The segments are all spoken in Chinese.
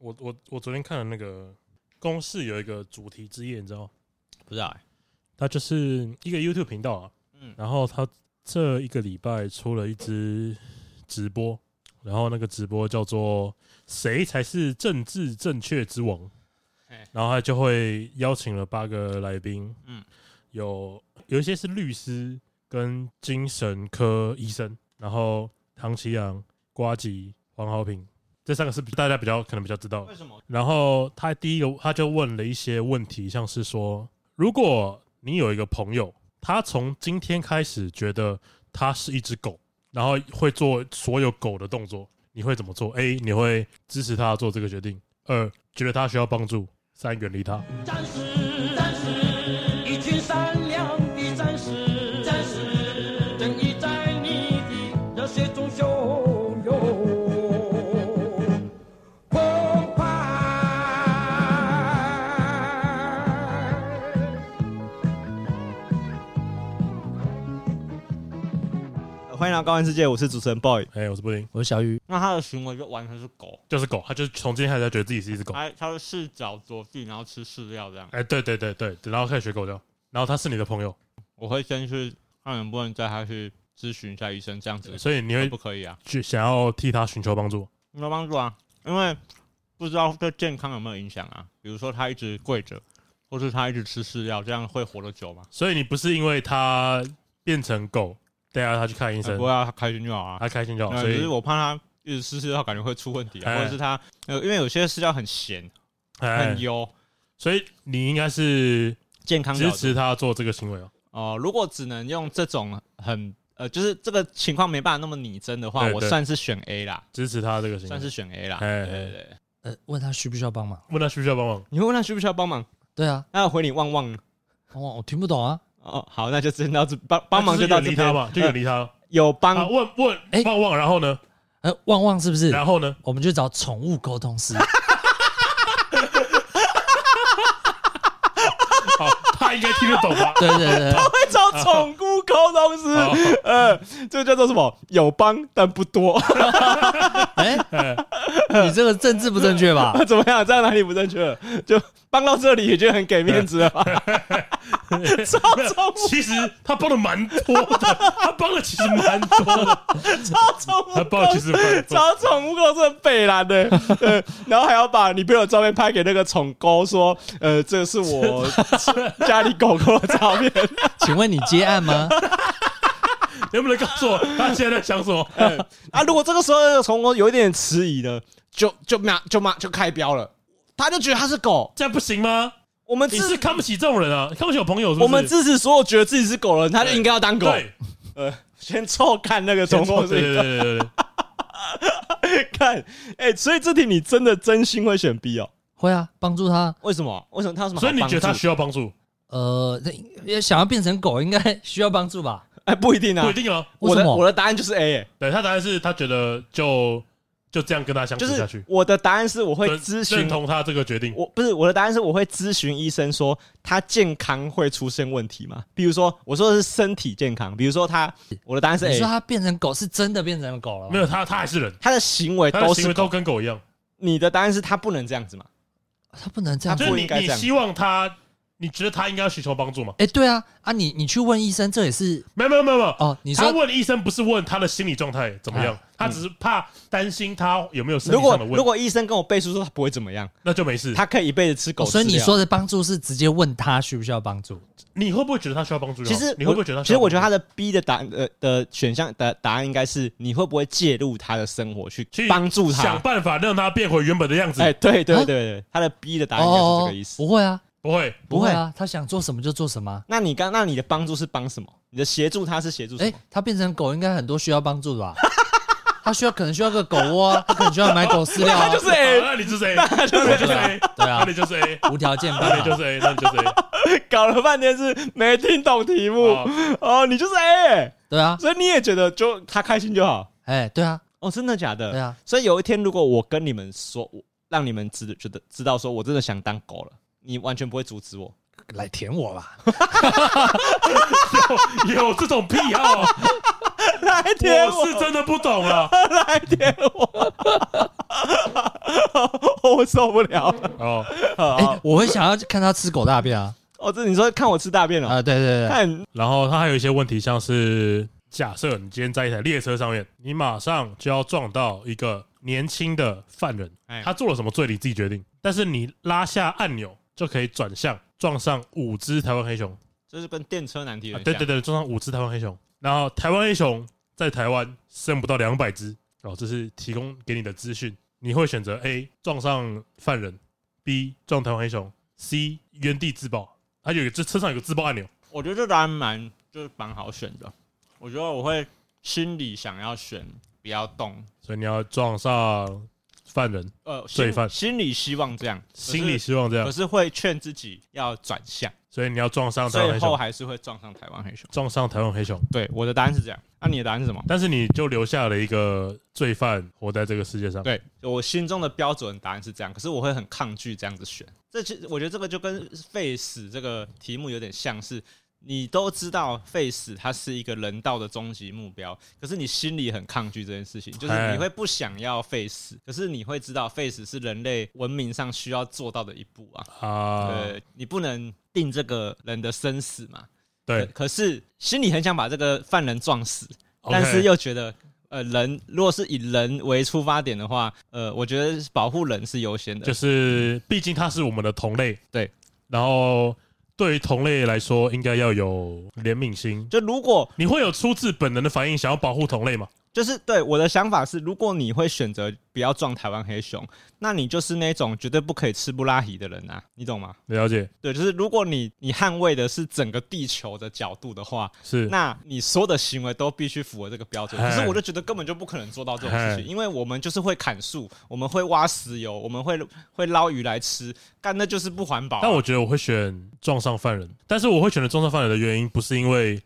我我我昨天看了那个公式有一个主题之夜，你知道吗？不知道、欸，它就是一个 YouTube 频道啊。嗯，然后他这一个礼拜出了一支直播，然后那个直播叫做“谁才是政治正确之王”，然后他就会邀请了八个来宾，嗯，有有一些是律师跟精神科医生，然后唐奇阳、瓜吉、黄豪平这三个是大家比较可能比较知道。为什么？然后他第一个他就问了一些问题，像是说，如果你有一个朋友。他从今天开始觉得他是一只狗，然后会做所有狗的动作。你会怎么做？A. 你会支持他做这个决定。二，觉得他需要帮助。三，远离他。欢迎来到高玩世界，我是主持人 boy，哎，我是布丁，我是小鱼。那他的行为就完全是狗，就是狗，他就是从今天开始觉得自己是一只狗。哎，他会四脚着地，然后吃饲料这样。哎，对对对对，然后开始学狗叫。然后他是你的朋友，我会先去看能不能带他去咨询一下医生，这样子。所以你会不可以啊？去想要替他寻求帮助？寻求帮助啊，因为不知道对健康有没有影响啊。比如说他一直跪着，或是他一直吃饲料，这样会活得久吗？所以你不是因为他变成狗？带他去看医生，不要啊，他开心就好啊，他开心就好。所以，我怕他一直吃饲料，感觉会出问题啊，或者是他呃，因为有些饲料很咸、很油，所以你应该是健康支持他做这个行为哦。哦，如果只能用这种很呃，就是这个情况没办法那么拟真的话，我算是选 A 啦，支持他这个行为，算是选 A 啦。对对对，呃，问他需不需要帮忙？问他需不需要帮忙？你会问他需不需要帮忙？对啊，那要回你旺旺，旺旺，我听不懂啊。哦，好，那就先到这，帮帮忙就到这边吧，就远离他。有帮问问哎，旺旺，然后呢？呃，旺旺是不是？然后呢？我们就找宠物沟通师。应该听得懂吧？对对对，他会找宠物沟通师。呃，这个叫做什么？有帮但不多。哎，你这个政治不正确吧？怎么样？这样哪里不正确？就帮到这里也就很给面子了吧？超宠物，其实他帮的蛮多的，他帮的其实蛮多的。超宠物，他帮的其实蛮多。超宠物沟是北蓝的，然后还要把你朋友照片拍给那个宠沟，说，呃，这是我家里狗狗的照片。请问你接案吗？能不能告诉我他现在在想什么？啊，如果这个时候宠沟有一点迟疑的，就就骂就骂就开飙了，他就觉得他是狗，这样不行吗？我们你是看不起这种人啊？看不起我朋友是不是？我们支持所有觉得自己是狗的人，他就应该要当狗。对，呃，先臭看那个宠物，对对对对对。看，哎，所以这题你真的真心会选 B 哦？会啊，帮助他。为什么？为什么他什么？所以你觉得他需要帮助？呃，也想要变成狗，应该需要帮助吧？哎，不一定啊，不一定啊。我的我的答案就是 A，对他答案是他觉得就。就这样跟他相处下去。我的答案是我会咨询认同他这个决定。我不是我的答案是我会咨询医生说他健康会出现问题吗？比如说我说的是身体健康，比如说他我的答案是 A。你说他变成狗是真的变成狗了？没有，他他还是人，他的行为都是都跟狗一样。你的答案是他不能这样子吗？他不能这样，就是你你希望他。你觉得他应该要寻求帮助吗？哎，对啊，啊，你你去问医生，这也是没有没有没有没有哦。你说他问医生不是问他的心理状态怎么样，他只是怕担心他有没有身体上的问题。如果如果医生跟我背书说他不会怎么样，那就没事，他可以一辈子吃狗。所以你说的帮助是直接问他需不需要帮助？你会不会觉得他需要帮助？其实你会不会觉得？其实我觉得他的 B 的答案呃的选项的答案应该是你会不会介入他的生活去帮助他，想办法让他变回原本的样子？哎，对对对对，他的 B 的答案应该是这个意思。不会啊。不会，不会啊！他想做什么就做什么。那你刚，那你的帮助是帮什么？你的协助他是协助什么？哎，他变成狗应该很多需要帮助的吧？他需要可能需要个狗窝，他可能需要买狗饲料。他就是 A，那你就是 A，那就是 A，对啊，那你就是 A，无条件，那你就是 A，那你就是 A。搞了半天是没听懂题目哦，你就是 A，对啊，所以你也觉得就他开心就好？哎，对啊，哦，真的假的？对啊，所以有一天如果我跟你们说，我让你们知觉得知道说我真的想当狗了，你完全不会阻止我。来舔我吧！有有这种癖好？来舔我！我是真的不懂了。来舔我！我受不了哦。哎，我会想要看他吃狗大便啊。哦，这你说看我吃大便了啊？对对对。看，然后他还有一些问题，像是假设你今天在一台列车上面，你马上就要撞到一个年轻的犯人，他做了什么罪你自己决定，但是你拉下按钮就可以转向撞上五只台湾黑熊。这是跟电车难题、啊、对对对，撞上五只台湾黑熊，然后台湾黑熊在台湾剩不到两百只哦，这是提供给你的资讯。你会选择 A 撞上犯人，B 撞台湾黑熊，C 原地自爆。它有一个，这车上有个自爆按钮。我觉得这答案蛮就是蛮好选的。我觉得我会心里想要选不要动，所以你要撞上犯人，呃，罪犯，心里希望这样，心里希望这样，可是会劝自己要转向。所以你要撞上台湾黑熊，最后还是会撞上台湾黑熊。撞上台湾黑熊，对，我的答案是这样。那、啊、你的答案是什么？但是你就留下了一个罪犯活在这个世界上。对，我心中的标准答案是这样，可是我会很抗拒这样子选。这其实我觉得这个就跟废死这个题目有点像是。你都知道废死它是一个人道的终极目标，可是你心里很抗拒这件事情，就是你会不想要废死，可是你会知道废死是人类文明上需要做到的一步啊。啊，对，你不能定这个人的生死嘛。对，可是心里很想把这个犯人撞死，但是又觉得，呃，人如果是以人为出发点的话，呃，我觉得保护人是优先的，就是毕竟他是我们的同类。对，然后。对于同类来说，应该要有怜悯心。就如果你会有出自本能的反应，想要保护同类吗？就是对我的想法是，如果你会选择不要撞台湾黑熊，那你就是那种绝对不可以吃布拉提的人啊，你懂吗？了解。对，就是如果你你捍卫的是整个地球的角度的话，是，那你所有的行为都必须符合这个标准。可是我就觉得根本就不可能做到这种事情，因为我们就是会砍树，我们会挖石油，我们会会捞鱼来吃，干那就是不环保啊。但我觉得我会选撞上犯人，但是我会选择撞上犯人的原因不是因为。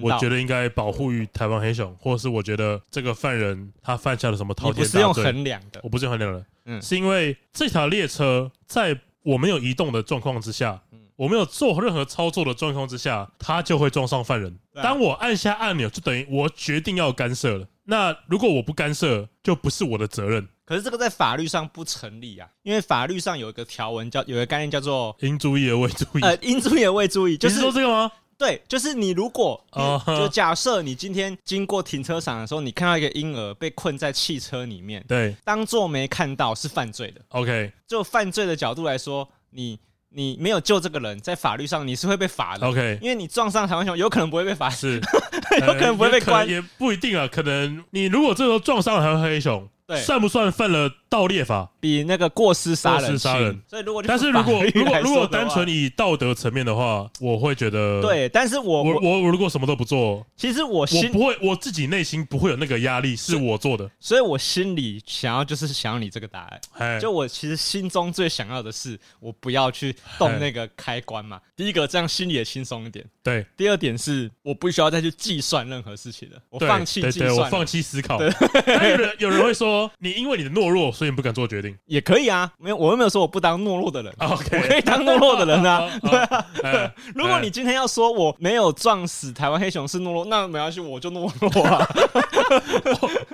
我觉得应该保护于台湾黑熊，或者是我觉得这个犯人他犯下了什么滔天大罪。不是用衡量的，我不是用衡量的，嗯，是因为这条列车在我没有移动的状况之下，我没有做任何操作的状况之下，它就会撞上犯人。当我按下按钮，就等于我决定要干涉了。那如果我不干涉，就不是我的责任。可是这个在法律上不成立啊，因为法律上有一个条文叫，有一个概念叫做应注意而未注意。呃，应注意而未注意，就是，说这个吗？对，就是你如果，就假设你今天经过停车场的时候，你看到一个婴儿被困在汽车里面，对，当做没看到是犯罪的。OK，就犯罪的角度来说，你你没有救这个人，在法律上你是会被罚的。OK，因为你撞上台湾熊，有可能不会被罚，是 有可能不会被关，也不一定啊。可能你如果这时候撞上了台湾黑熊，算不算犯了盗猎法？比那个过失杀人，杀人。所以如果，但是如果如果如果单纯以道德层面的话，我会觉得对。但是我我我如果什么都不做，其实我我不会，我自己内心不会有那个压力，是我做的。所以我心里想要就是想要你这个答案。就我其实心中最想要的是，我不要去动那个开关嘛。第一个这样心里也轻松一点。对。第二点是我不需要再去计算任何事情了，我放弃计算，我放弃思考。有人有人会说，你因为你的懦弱，所以你不敢做决定。也可以啊，没有，我又没有说我不当懦弱的人，OK，我可以当懦弱的人啊，对 啊。如果你今天要说我没有撞死台湾黑熊是懦弱，那没关系，我就懦弱啊，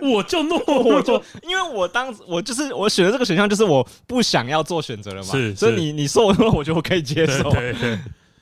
我就懦弱，我就因为我当我就是我选的这个选项，就是我不想要做选择了嘛，是，所以你你说我懦弱，我觉得我可以接受，对对。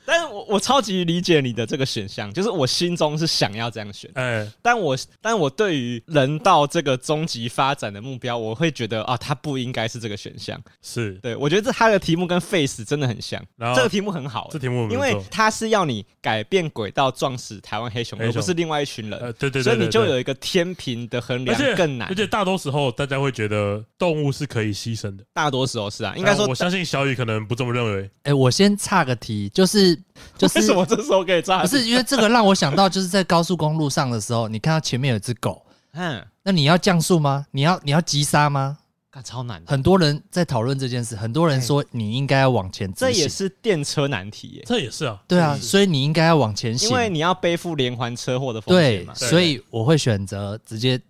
但是我我超级理解你的这个选项，就是我心中是想要这样选，哎，但我但我对于人道这个终极发展的目标，我会觉得啊，它不应该是这个选项，是。对，我觉得这它的题目跟 Face 真的很像，然后？这个题目很好，这题目因为它是要你改变轨道撞死台湾黑熊，而不是另外一群人，对对，所以你就有一个天平的衡量更难，而且大多时候大家会觉得动物是可以牺牲的，大多时候是啊，应该说我相信小雨可能不这么认为，哎，我先岔个题，就是。就是为什么这时候可以炸？不是因为这个让我想到，就是在高速公路上的时候，你看到前面有只狗，嗯，那你要降速吗？你要你要急刹吗？干超难的。很多人在讨论这件事，很多人说你应该要往前走。这也是电车难题耶。这也是啊，对啊，所以你应该要往前行，因为你要背负连环车祸的风险嘛。对，所以我会选择直接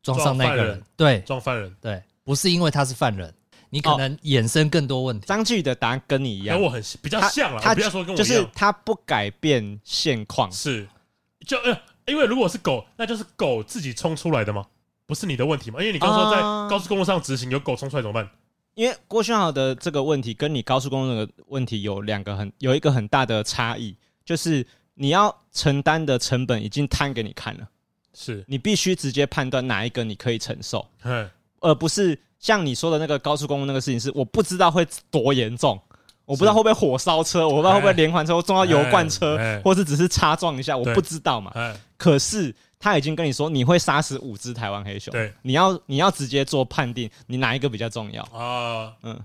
撞上那个人，对，撞犯人，对，不是因为他是犯人。你可能衍生更多问题。张继宇的答案跟你一样，跟我很比较像了。他不要说跟我一样，就是他不改变现况。是，就呃，因为如果是狗，那就是狗自己冲出来的吗？不是你的问题吗？因为你刚说在高速公路上直行，有狗冲出来怎么办？因为郭宣豪的这个问题跟你高速公路的问题有两个很有一个很大的差异，就是你要承担的成本已经摊给你看了，是你必须直接判断哪一个你可以承受，而不是像你说的那个高速公路那个事情是我不知道会多严重。我不知道会不会火烧车，我不知道会不会连环车撞到油罐车，或是只是擦撞一下，我不知道嘛。可是他已经跟你说你会杀死五只台湾黑熊，对，你要你要直接做判定，你哪一个比较重要啊？嗯，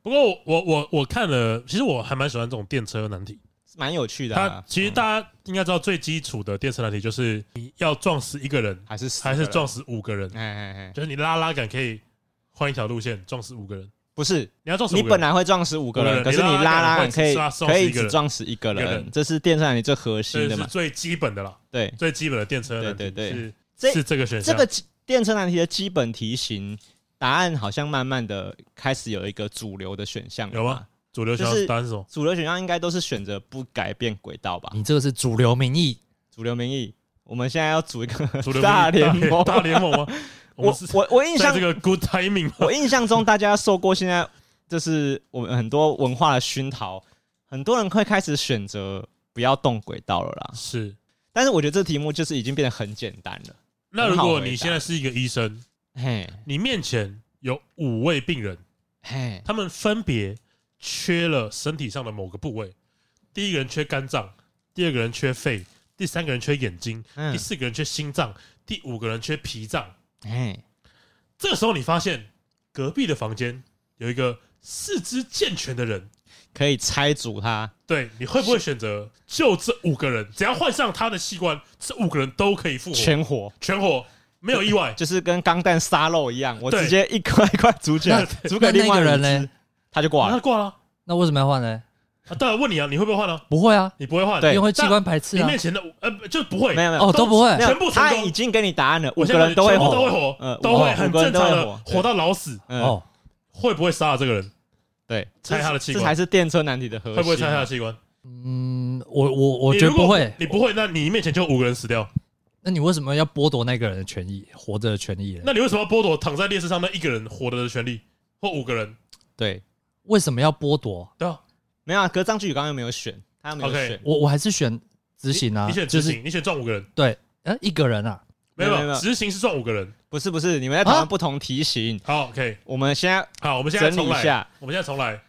不过我我我看了，其实我还蛮喜欢这种电车难题，蛮有趣的。它其实大家应该知道最基础的电车难题就是你要撞死一个人，还是还是撞死五个人？哎哎哎就是你拉拉杆可以换一条路线撞死五个人。不是，你要撞死你本来会撞死五个人，可是你拉拉杆可以可以只撞死一个人，这是电车难题最核心的嘛？最基本的了，对，最基本的电车难题，对对对，是是这个选项。这个电车难题的基本题型答案好像慢慢的开始有一个主流的选项，有吗？主流选项答案是什么？主流选项应该都是选择不改变轨道吧？你这个是主流民意，主流民意。我们现在要组一个大联盟，大联盟吗？我我我印象这个 good timing，我印象中大家受过现在。就是我们很多文化的熏陶，很多人会开始选择不要动轨道了啦。是，但是我觉得这题目就是已经变得很简单了。那如果你现在是一个医生，嘿，你面前有五位病人，嘿，他们分别缺了身体上的某个部位。第一个人缺肝脏，第二个人缺肺，第三个人缺眼睛，第四个人缺心脏，第五个人缺脾脏。嘿，这个时候你发现隔壁的房间有一个。四肢健全的人可以拆组他，对，你会不会选择就这五个人，只要换上他的器官，这五个人都可以复活，全活，全活，没有意外，就是跟钢弹沙漏一样，我直接一块一块组起来，组给另外一个人呢，他就挂了，他挂了，那为什么要换呢？啊，对，问你啊，你会不会换呢？不会啊，你不会换，因为会器官排斥啊。你面前的呃，就不会，没有没有，哦，都不会，全部他已经给你答案了，五个人都会活，都会活，都会很正常的活到老死。哦，会不会杀了这个人？对，拆他的器官，这才是电车难题的核心。会不会拆他的器官？嗯，我我我觉得不会。你不会，那你面前就五个人死掉。那你为什么要剥夺那个人的权益，活着的权益？那你为什么要剥夺躺在列车上那一个人活着的权利？或五个人？对，为什么要剥夺？对啊，没有啊。可是张志宇刚刚又没有选，他又没有选。我我还是选执行啊。你选执行，你选撞五个人。对，呃，一个人啊。没有没有，执行是撞五个人，不是不是，你们在讨论不同题型。好，OK，我们现在好，我们现在整理一下，我们现在重来。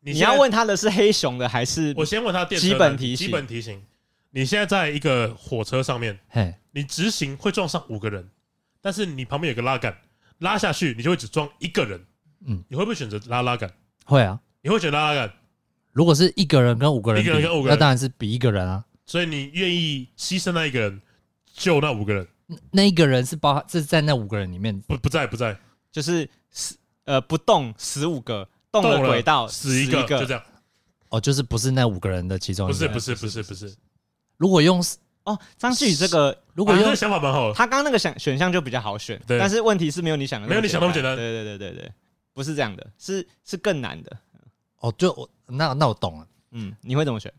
你要问他的是黑熊的还是？我先问他基本题型。基本题型。你现在在一个火车上面，嘿，你直行会撞上五个人，但是你旁边有个拉杆，拉下去你就会只撞一个人。嗯，你会不会选择拉拉杆？会啊，你会选择拉拉杆。如果是一个人跟五个人，一个人跟五个人，那当然是比一个人啊。所以你愿意牺牲那一个人，救那五个人？那一个人是包，这是在那五个人里面，不不在不在，就是十呃不动十五个。动了轨道死一个，就这样。哦，就是不是那五个人的其中一个。不是不是不是不是。如果用哦，张旭宇这个，如果用这个想法蛮好。他刚刚那个想选项就比较好选，对但是问题是没有你想的，没有你想那么简单。对对对对对，不是这样的，是是更难的。哦，就我那那我懂了。嗯，你会怎么选？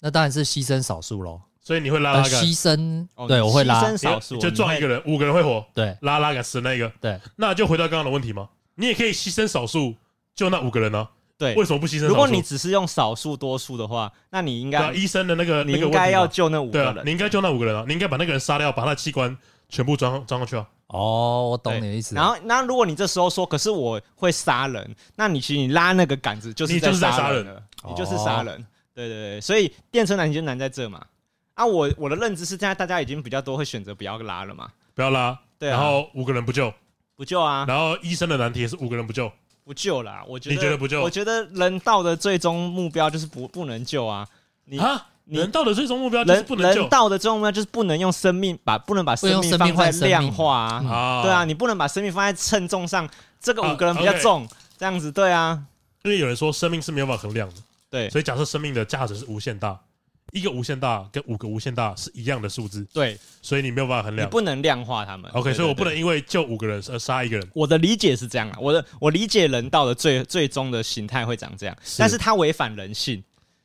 那当然是牺牲少数喽。所以你会拉拉杆？牺牲，对，我会拉。牺牲少数，就撞一个人，五个人会活。对，拉拉杆死那个。对，那就回到刚刚的问题吗？你也可以牺牲少数，就那五个人呢？对，为什么不牺牲？如果你只是用少数多数的话，那你应该医生的那个，你应该要救那五个人。你应该救那五个人啊！你应该把那个人杀掉，把他的器官全部装装上去啊！哦，我懂你的意思。然后，那如果你这时候说，可是我会杀人，那你其实你拉那个杆子就是在杀人了，你就是杀人。对对对，所以电车难题就难在这嘛。啊，我我的认知是现在大家已经比较多会选择不要拉了嘛，不要拉。对，然后五个人不救，不救啊。然后医生的难题也是五个人不救。不救啦，我觉得。你觉得不救？我觉得人道的最终目标就是不不能救啊！你啊，人道的最终目标就是不能救。人道的最终目标就是不能用生命把不能把生命放在量化啊！对啊，你不能把生命放在称重上。这个五个人比较重，这样子对啊。因为有人说生命是没有办法衡量的，对，所以假设生命的价值是无限大。一个无限大跟五个无限大是一样的数字，对，所以你没有办法衡量，你不能量化他们。OK，所以我不能因为救五个人而杀一个人。我的理解是这样啊，我的我理解人道的最最终的形态会长这样，但是它违反人性，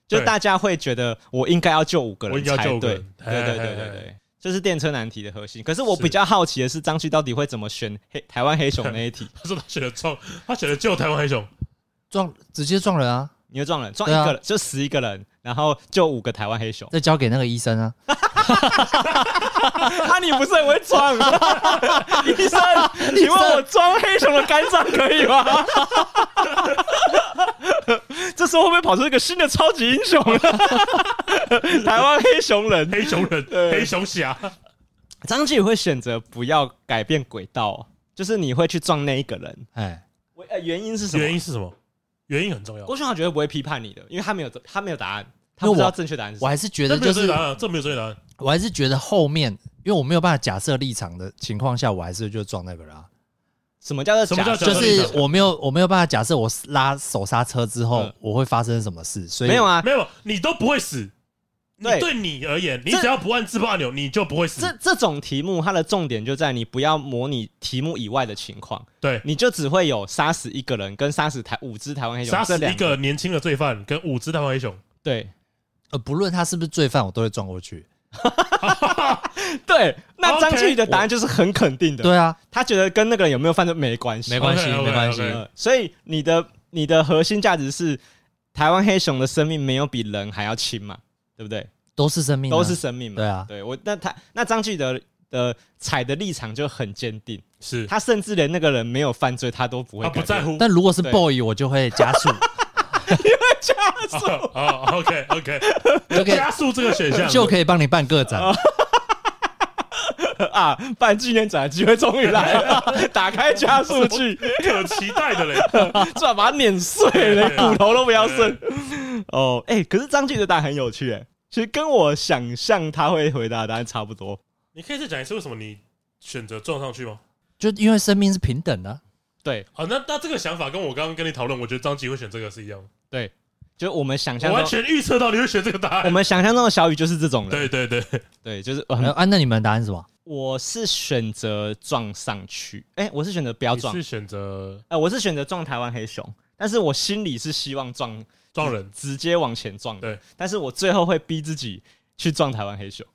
就大家会觉得我应该要救五个人才对，对对对对对。这是电车难题的核心。可是我比较好奇的是，张旭到底会怎么选黑台湾黑熊 那一题？他说他选了撞，他选了救台湾黑熊，撞直接撞人啊！你会撞人，撞一个人、啊、就死一个人，然后就五个台湾黑熊，再交给那个医生啊！啊，你不是很会装？医生，你问我装黑熊的肝脏可以吗？这时候会不会跑出一个新的超级英雄？台湾黑熊人，黑熊人，黑熊侠。张继会选择不要改变轨道，就是你会去撞那一个人。哎，原因是什么？原因是什么？原因很重要。郭轩豪绝对不会批判你的，因为他没有他没有答案，他不知道正确答案是什么。我还是觉得就是这没有正确答案，这没有正确答案。我还是觉得后面，因为我没有办法假设立场的情况下，我还是就撞那个人。什么叫做假设？就是我没有我没有办法假设我拉手刹车之后我会发生什么事，所以没有啊，没有，你都不会死。对，对你而言，你只要不按自爆按钮，你就不会死。这这种题目，它的重点就在你不要模拟题目以外的情况。对，你就只会有杀死一个人跟杀死台五只台湾黑熊，杀死一个年轻的罪犯跟五只台湾黑熊。对，呃，不论他是不是罪犯，我都会撞过去。对，那张继的答案就是很肯定的。对啊，他觉得跟那个人有没有犯罪没关系，没关系，没关系。所以你的你的核心价值是台湾黑熊的生命没有比人还要轻嘛？对不对？都是生命，都是生命嘛。对啊，对我那他那张继德的踩的立场就很坚定，是。他甚至连那个人没有犯罪，他都不会不在乎。但如果是 boy，我就会加速，你会加速。啊？OK OK OK，加速这个选项。就可以帮你办个展 啊！办纪念展的机会终于来了，打开加速器，可期待的嘞，最好把它碾碎，连骨头都不要剩。哦，哎，可是张继的答案很有趣，哎，其实跟我想象他会回答的答案差不多。你可以再讲一次为什么你选择撞上去吗？就因为生命是平等的。对，好，那那这个想法跟我刚刚跟你讨论，我觉得张继会选这个是一样的。对，就我们想象，完全预测到你会选这个答案。我们想象中的小雨就是这种人。对对对对，就是。啊，那你们的答案是什么？我是选择撞上去，哎、欸，我是选择不要撞，是选择，哎、呃，我是选择撞台湾黑熊，但是我心里是希望撞撞人，直接往前撞，对，但是我最后会逼自己去撞台湾黑熊，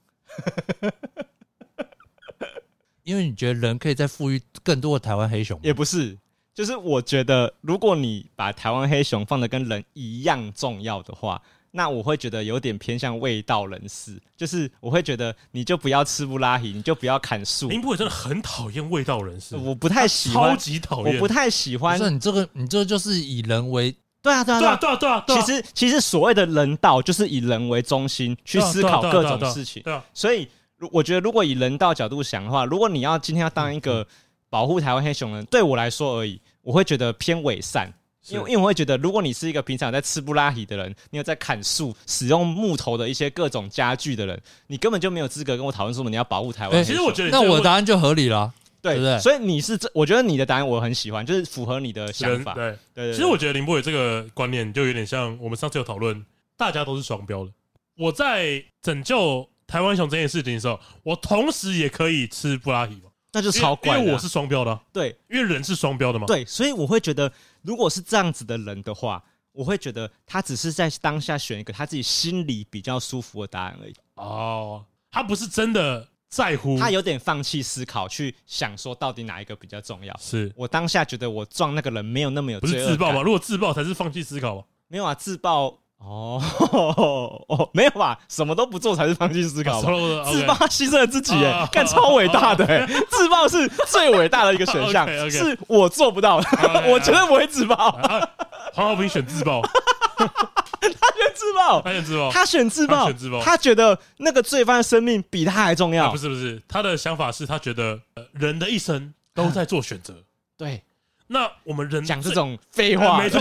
因为你觉得人可以再赋予更多的台湾黑熊，也不是，就是我觉得如果你把台湾黑熊放的跟人一样重要的话。那我会觉得有点偏向味道人士，就是我会觉得你就不要吃不拉稀，你就不要砍树。林博伟真的很讨厌味道人士，我不太喜欢，超级讨厌，我不太喜欢。不是你这个，你这个就是以人为对啊对啊对啊对啊对啊。其实其实所谓的人道就是以人为中心去思考各种事情。对啊。所以，我觉得如果以人道角度想的话，如果你要今天要当一个保护台湾黑熊人，对我来说而已，我会觉得偏伪善。因为因为我会觉得，如果你是一个平常在吃不拉稀的人，你有在砍树、使用木头的一些各种家具的人，你根本就没有资格跟我讨论说你要保护台湾。其实我觉得，那我的答案就合理了，对不对？所以你是这，我觉得你的答案我很喜欢，就是符合你的想法。对对对。其实我觉得林博伟这个观念就有点像我们上次有讨论，大家都是双标的。我在拯救台湾熊这件事情的时候，我同时也可以吃布拉提嘛？那就超怪，因为我是双标的。对，因为人是双标的嘛。对，所以我会觉得。如果是这样子的人的话，我会觉得他只是在当下选一个他自己心里比较舒服的答案而已。哦，他不是真的在乎，他有点放弃思考，去想说到底哪一个比较重要。是我当下觉得我撞那个人没有那么有罪恶感。不是自爆吗？如果自爆才是放弃思考吗？没有啊，自爆。哦哦，没有吧？什么都不做才是放弃思考吧？自爆牺牲了自己，哎，干超伟大的，哎，自爆是最伟大的一个选项，是我做不到的，我绝对不会自爆。黄浩平 选自爆，他选自爆，他选自爆，他选自爆，他觉得那个罪犯的生命比他还重要。不是不是，他的想法是他觉得人的一生都在做选择。对，那我们人讲这种废话，没错。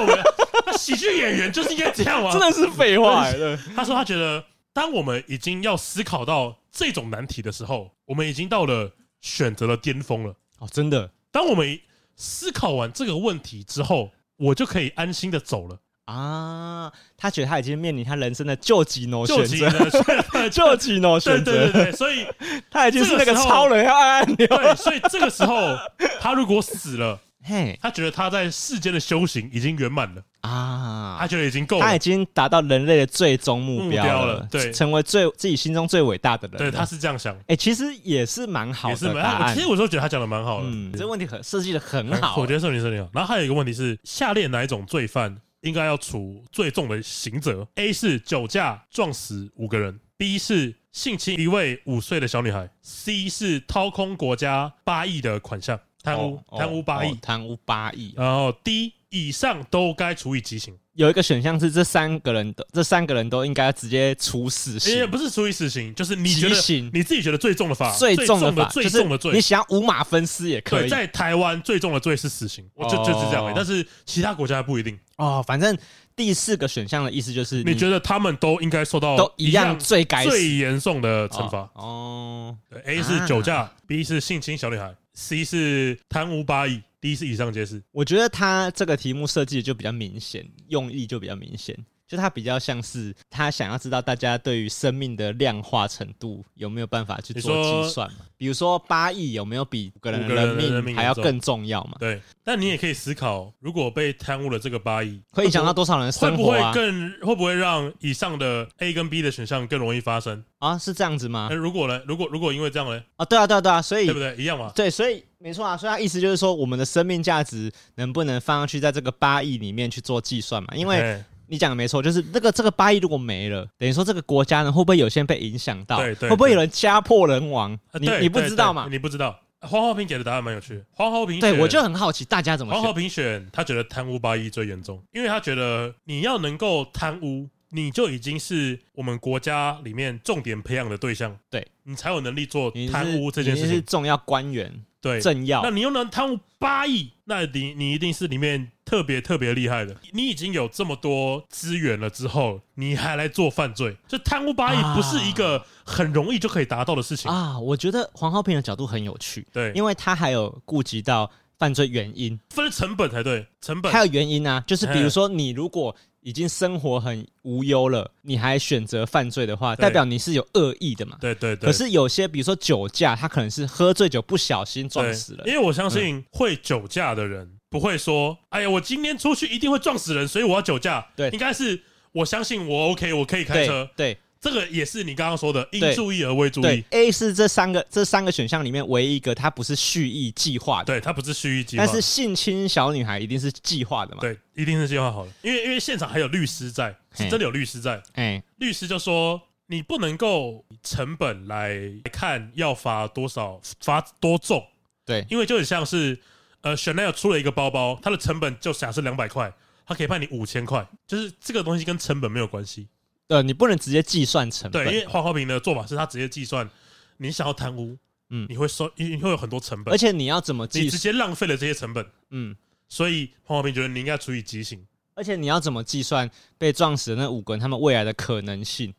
喜剧演员就是应该这样玩？真的是废话。对，他说他觉得，当我们已经要思考到这种难题的时候，我们已经到了选择的巅峰了。哦，真的。当我们思考完这个问题之后，我就可以安心的走了啊。他觉得他已经面临他人生的救急 no 选择，救急 no 选择。对对对，所以 他已经是那个超人要按按钮。对，所以这个时候他如果死了。嘿，他觉得他在世间的修行已经圆满了啊，他觉得已经够了，他已经达到人类的最终目标了，了对，成为最自己心中最伟大的人。对，他是这样想。哎、欸，其实也是蛮好的，也是蛮。其实我就觉得他讲的蛮好的，嗯，这个问题很设计的很好。我觉得设计设计好。然后还有一个问题是，下列哪一种罪犯应该要处最重的刑责？A 是酒驾撞死五个人，B 是性侵一位五岁的小女孩，C 是掏空国家八亿的款项。贪污，贪污八亿，贪污八亿，然后 D 以上都该处以极刑。有一个选项是这三个人的，这三个人都应该直接处死刑。也不是处以死刑，就是你觉得你自己觉得最重的法，最重的法，最重的罪，你想要五马分尸也可以。在台湾最重的罪是死刑，我就就是这样。但是其他国家还不一定哦。反正第四个选项的意思就是，你觉得他们都应该受到都一样最该最严重的惩罚哦。对，A 是酒驾，B 是性侵小女孩。C 是贪污八亿，D 是以上皆是。我觉得他这个题目设计的就比较明显，用意就比较明显。就他比较像是他想要知道大家对于生命的量化程度有没有办法去做计算嘛？比如说八亿有没有比五个人人命还要更重要嘛？对。但你也可以思考，如果被贪污了这个八亿，会影响到多少人生活啊？会不会更会不会让以上的 A 跟 B 的选项更容易发生啊？是这样子吗？那如果呢？如果如果因为这样呢？啊，对啊，对啊，对啊，所以对不对？一样嘛？对，所以没错啊。所以他意思就是说，我们的生命价值能不能放上去，在这个八亿里面去做计算嘛？因为。你讲的没错，就是那个这个八亿如果没了，等于说这个国家呢会不会有些人被影响到？对对，会不会有人家破人亡？你你不知道吗？你不知道。黄浩平给的答案蛮有趣的。黄浩平对我就很好奇，大家怎么？黄浩平选他觉得贪污八亿最严重，因为他觉得你要能够贪污，你就已经是我们国家里面重点培养的对象，对你才有能力做贪污这件事情。是重要官员，对。政要，那你又能贪污八亿，那你你一定是里面。特别特别厉害的，你已经有这么多资源了之后，你还来做犯罪，这贪污八亿不是一个很容易就可以达到的事情。啊！我觉得黄浩平的角度很有趣，对，因为他还有顾及到犯罪原因，分成本才对，成本。还有原因啊，就是比如说你如果已经生活很无忧了，你还选择犯罪的话，代表你是有恶意的嘛？对对对。可是有些比如说酒驾，他可能是喝醉酒不小心撞死了，因为我相信会酒驾的人。不会说，哎呀，我今天出去一定会撞死人，所以我要酒驾。对，应该是我相信我 OK，我可以开车。对，对这个也是你刚刚说的，应注意而未注意。A 是这三个这三个选项里面唯一一个，它不是蓄意计划的。对，它不是蓄意计划。但是性侵小女孩一定是计划的嘛？对，一定是计划好的，因为因为现场还有律师在，是真的有律师在。哎，律师就说你不能够成本来看要罚多少，罚多重。对，因为就很像是。呃，Chanel 出了一个包包，它的成本就假设两百块，它可以判你五千块，就是这个东西跟成本没有关系。呃，你不能直接计算成本。对，因为黄豪平的做法是他直接计算，你想要贪污，嗯，你会收，你会有很多成本，而且你要怎么计？你直接浪费了这些成本，嗯，所以黄豪平觉得你应该处以极刑。而且你要怎么计算被撞死的那五个人他们未来的可能性？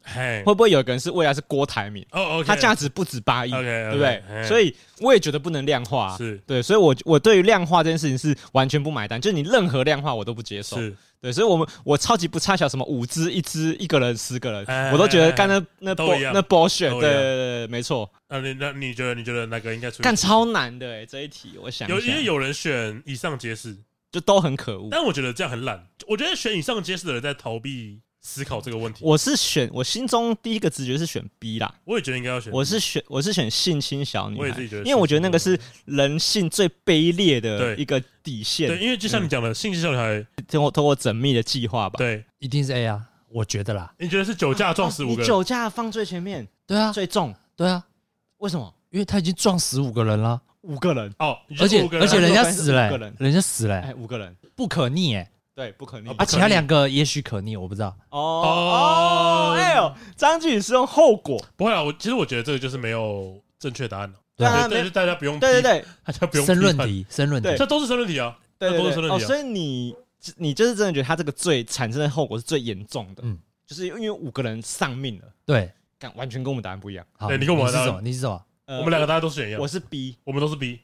会不会有个人是未来是郭台铭？哦，他价值不止八亿，对不对？嘿所以我也觉得不能量化，是对，所以我我对于量化这件事情是完全不买单，就是你任何量化我都不接受，是对，所以我们我超级不差小什么五只一只一个人十个人，我都觉得干那那都一样那 bullshit，对对对，没错。那你那你觉得你觉得哪个应该出？干超难的哎，这一题我想有因为有人选以上皆是。就都很可恶，但我觉得这样很懒。我觉得选以上皆是的人在逃避思考这个问题。我是选，我心中第一个直觉是选 B 啦。我也觉得应该要选。我是选，我是选性侵小女孩。我也自己觉得，因为我觉得那个是人性最卑劣的一个底线。对，因为就像你讲的，嗯、性侵小女孩通过通过缜密的计划吧。对，一定是 A 啊，我觉得啦。你觉得是酒驾撞死五个酒驾放最前面，对啊，最重，对啊。为什么？因为他已经撞死五个人了。五个人哦，而且而且人家死了，人家死了，哎，五个人不可逆哎，对，不可逆。啊，其他两个也许可逆，我不知道。哦哦，哎呦，张继宇是用后果，不会啊，我其实我觉得这个就是没有正确答案了，对啊，对，大家不用，对对对，大家不用申论题，申论题，这都是申论题啊，对，都是申论题。所以你你就是真的觉得他这个罪产生的后果是最严重的，嗯，就是因为五个人丧命了，对，完全跟我们答案不一样。对，你跟我们是什么？你是什么？我们两个大家都是一样，我是 B，我们都是 B。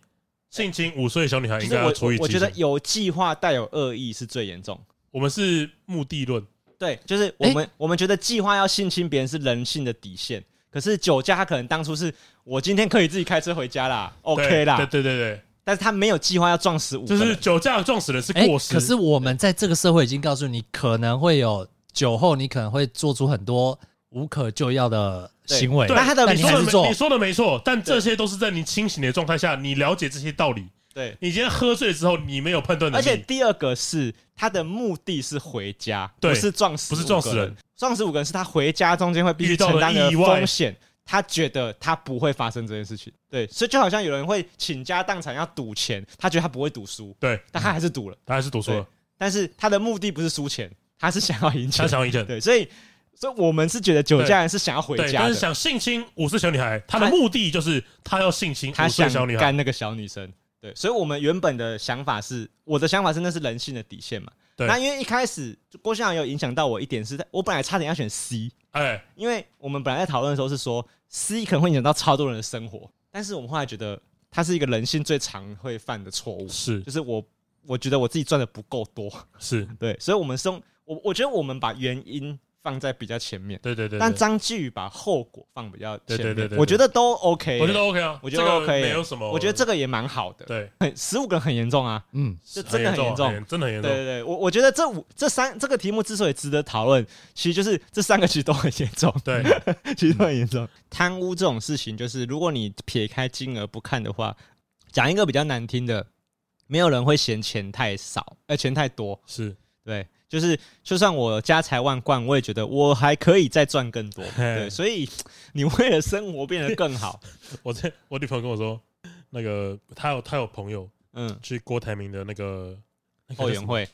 性侵五岁小女孩应该要处以极刑。我觉得有计划带有恶意是最严重。我们是目的论，对，就是我们我们觉得计划要性侵别人是人性的底线。可是酒驾他可能当初是我今天可以自己开车回家啦，OK 啦，对对对对。但是他没有计划要撞死五就是酒驾撞死人是过失。可是我们在这个社会已经告诉你，可能会有酒后，你可能会做出很多无可救药的行为。但他的你说的你说的没错，但这些都是在你清醒的状态下，你了解这些道理。对，你今天喝醉之后，你没有判断能力。而且第二个是他的目的是回家，不是撞死，不是撞死人。撞死五个人是他回家中间会必须承担的风险。他觉得他不会发生这件事情，对，所以就好像有人会倾家荡产要赌钱，他觉得他不会赌输，对，但他还是赌了，他还是赌输了。但是他的目的不是输钱，他是想要赢钱，他想要赢钱，对，所以，所以我们是觉得酒驾人是想要回家，但是想性侵五岁小女孩，他的目的就是他要性侵五岁小女孩，干那个小女生，对，所以我们原本的想法是，我的想法是那是人性的底线嘛。对。那因为一开始郭襄有影响到我一点是，我本来差点要选 C，哎、欸，因为我们本来在讨论的时候是说 C 可能会影响到超多人的生活，但是我们后来觉得它是一个人性最常会犯的错误，是，就是我我觉得我自己赚的不够多，是。对，所以我们送我我觉得我们把原因。放在比较前面，对对对，但张继宇把后果放比较前面，对对对，我觉得都 OK，我觉得 OK 啊，我觉得 OK，没有什么，我觉得这个也蛮好的，对，很十五个很严重啊，嗯，就真的很严重，真的很严重，对对对，我我觉得这五这三这个题目之所以值得讨论，其实就是这三个其实都很严重，对，其实都很严重。贪污这种事情，就是如果你撇开金额不看的话，讲一个比较难听的，没有人会嫌钱太少，呃，钱太多，是。对。就是，就算我家财万贯，我也觉得我还可以再赚更多。对，所以 你为了生活变得更好，我在我女朋友跟我说，那个她有她有朋友，嗯，去郭台铭的那个后援会，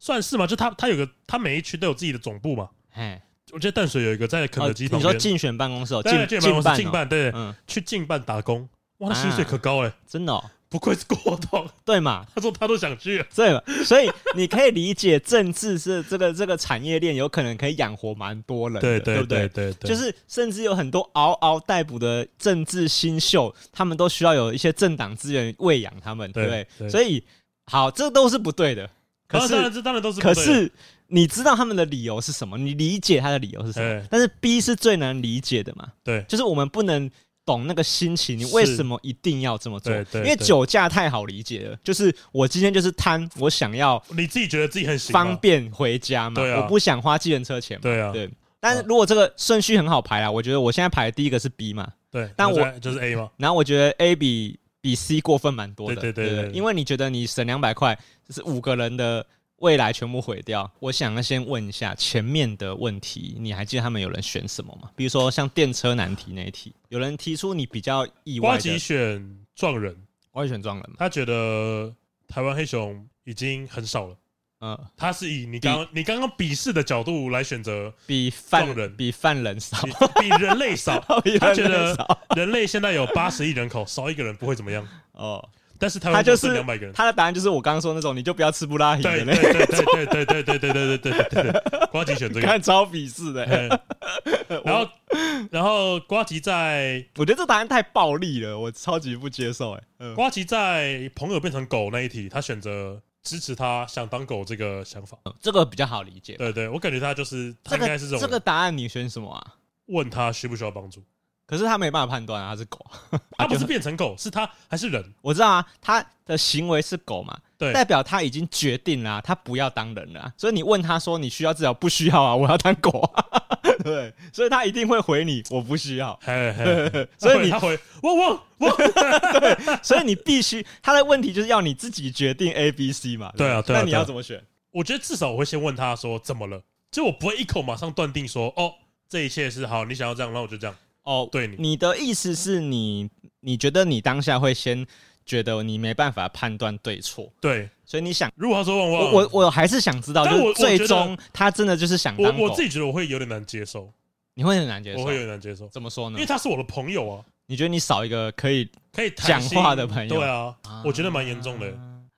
算是吗？就他他有个他每一区都有自己的总部嘛。哎，我觉得淡水有一个在肯德基旁边，你说竞选办公室，竞竞办公室竞办，对，嗯，去竞办打工，哇，那薪水可高哎，真的。不愧是郭董，对嘛？他说他都想去，对嘛？所以你可以理解，政治是这个这个产业链，有可能可以养活蛮多人的，对对对对对，就是甚至有很多嗷嗷待哺的政治新秀，他们都需要有一些政党资源喂养他们，对不对？所以好，这都是不对的。可是当然这当然都是，可是你知道他们的理由是什么？你理解他的理由是什么？但是 B 是最难理解的嘛？对，就是我们不能。懂那个心情，你为什么一定要这么做？因为酒驾太好理解了，就是我今天就是贪，我想要你自己觉得自己很方便回家嘛，我不想花计程车钱嘛，对啊，对。但是如果这个顺序很好排啊，我觉得我现在排的第一个是 B 嘛，对，但我就是 A 嘛，然后我觉得 A 比比 C 过分蛮多的，对对对，因为你觉得你省两百块，就是五个人的。未来全部毁掉。我想要先问一下前面的问题，你还记得他们有人选什么吗？比如说像电车难题那一题，有人提出你比较意外的。呱吉选撞人，呱吉选撞人，他觉得台湾黑熊已经很少了。嗯，他是以你刚你刚刚鄙视的角度来选择比犯人比犯人少，比人类少。他觉得人类现在有八十亿人口，少一个人不会怎么样。哦。但是他就是两百个人，他的答案就是我刚刚说那种，你就不要吃布拉提的那种。对对对对对对对对对对对，瓜吉选这个，看超鄙视的。然后然后瓜吉在，我觉得这答案太暴力了，我超级不接受。哎，瓜吉在朋友变成狗那一题，他选择支持他想当狗这个想法，这个比较好理解。对对，我感觉他就是他应该是这种。这个答案你选什么啊？问他需不需要帮助。可是他没办法判断啊，他是狗，他不是变成狗，是他还是人？我知道啊，他的行为是狗嘛，对，代表他已经决定了，他不要当人了。所以你问他说你需要治疗？不需要啊，我要当狗啊。对，所以他一定会回你我不需要。所以你他回我我我，对，所以你必须他的问题就是要你自己决定 A B C 嘛。对啊，对啊，那你要怎么选？我觉得至少我会先问他说怎么了，就我不会一口马上断定说哦，这一切是好，你想要这样，那我就这样。哦，对你，你的意思是你，你觉得你当下会先觉得你没办法判断对错，对，所以你想，如果他说我我我还是想知道，就是最终他真的就是想当，我我自己觉得我会有点难接受，你会很难接受，我会有点难接受，怎么说呢？因为他是我的朋友啊，你觉得你少一个可以可以讲话的朋友，对啊，我觉得蛮严重的。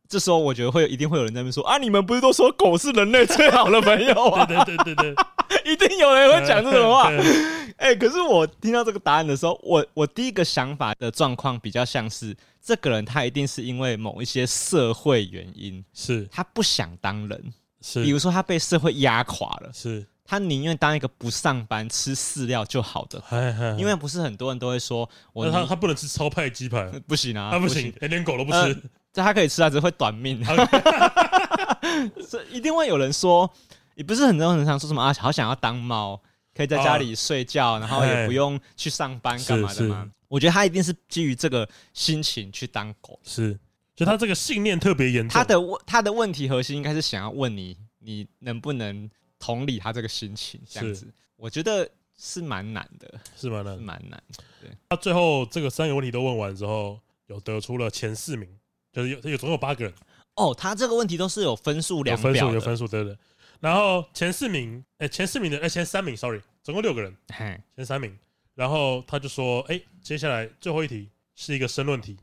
这时候我觉得会一定会有人在那边说啊，你们不是都说狗是人类最好的朋友啊？对对对对对，一定有人会讲这种话。哎，可是我听到这个答案的时候，我我第一个想法的状况比较像是，这个人他一定是因为某一些社会原因，是。他不想当人，是，比如说他被社会压垮了，是。他宁愿当一个不上班吃饲料就好的，因为不是很多人都会说，我他他不能吃超派鸡排，不行啊，他不行，连狗都不吃，这他可以吃啊，只会短命。这一定会有人说，也不是很多人常说什么啊，好想要当猫，可以在家里睡觉，然后也不用去上班干嘛的吗？我觉得他一定是基于这个心情去当狗，是。就他这个信念特别严重，他的问他的问题核心应该是想要问你，你能不能同理他这个心情？这样子，我觉得是蛮难的，是蛮难，蛮难。对，他最后这个三个问题都问完之后，有得出了前四名，就是有有总有八个人。哦，他这个问题都是有分数量表，有分数有分数对的。然后前四名，哎，前四名的，哎，前三名，sorry，总共六个人，嘿，前三名。然后他就说，哎，接下来最后一题是一个申论题，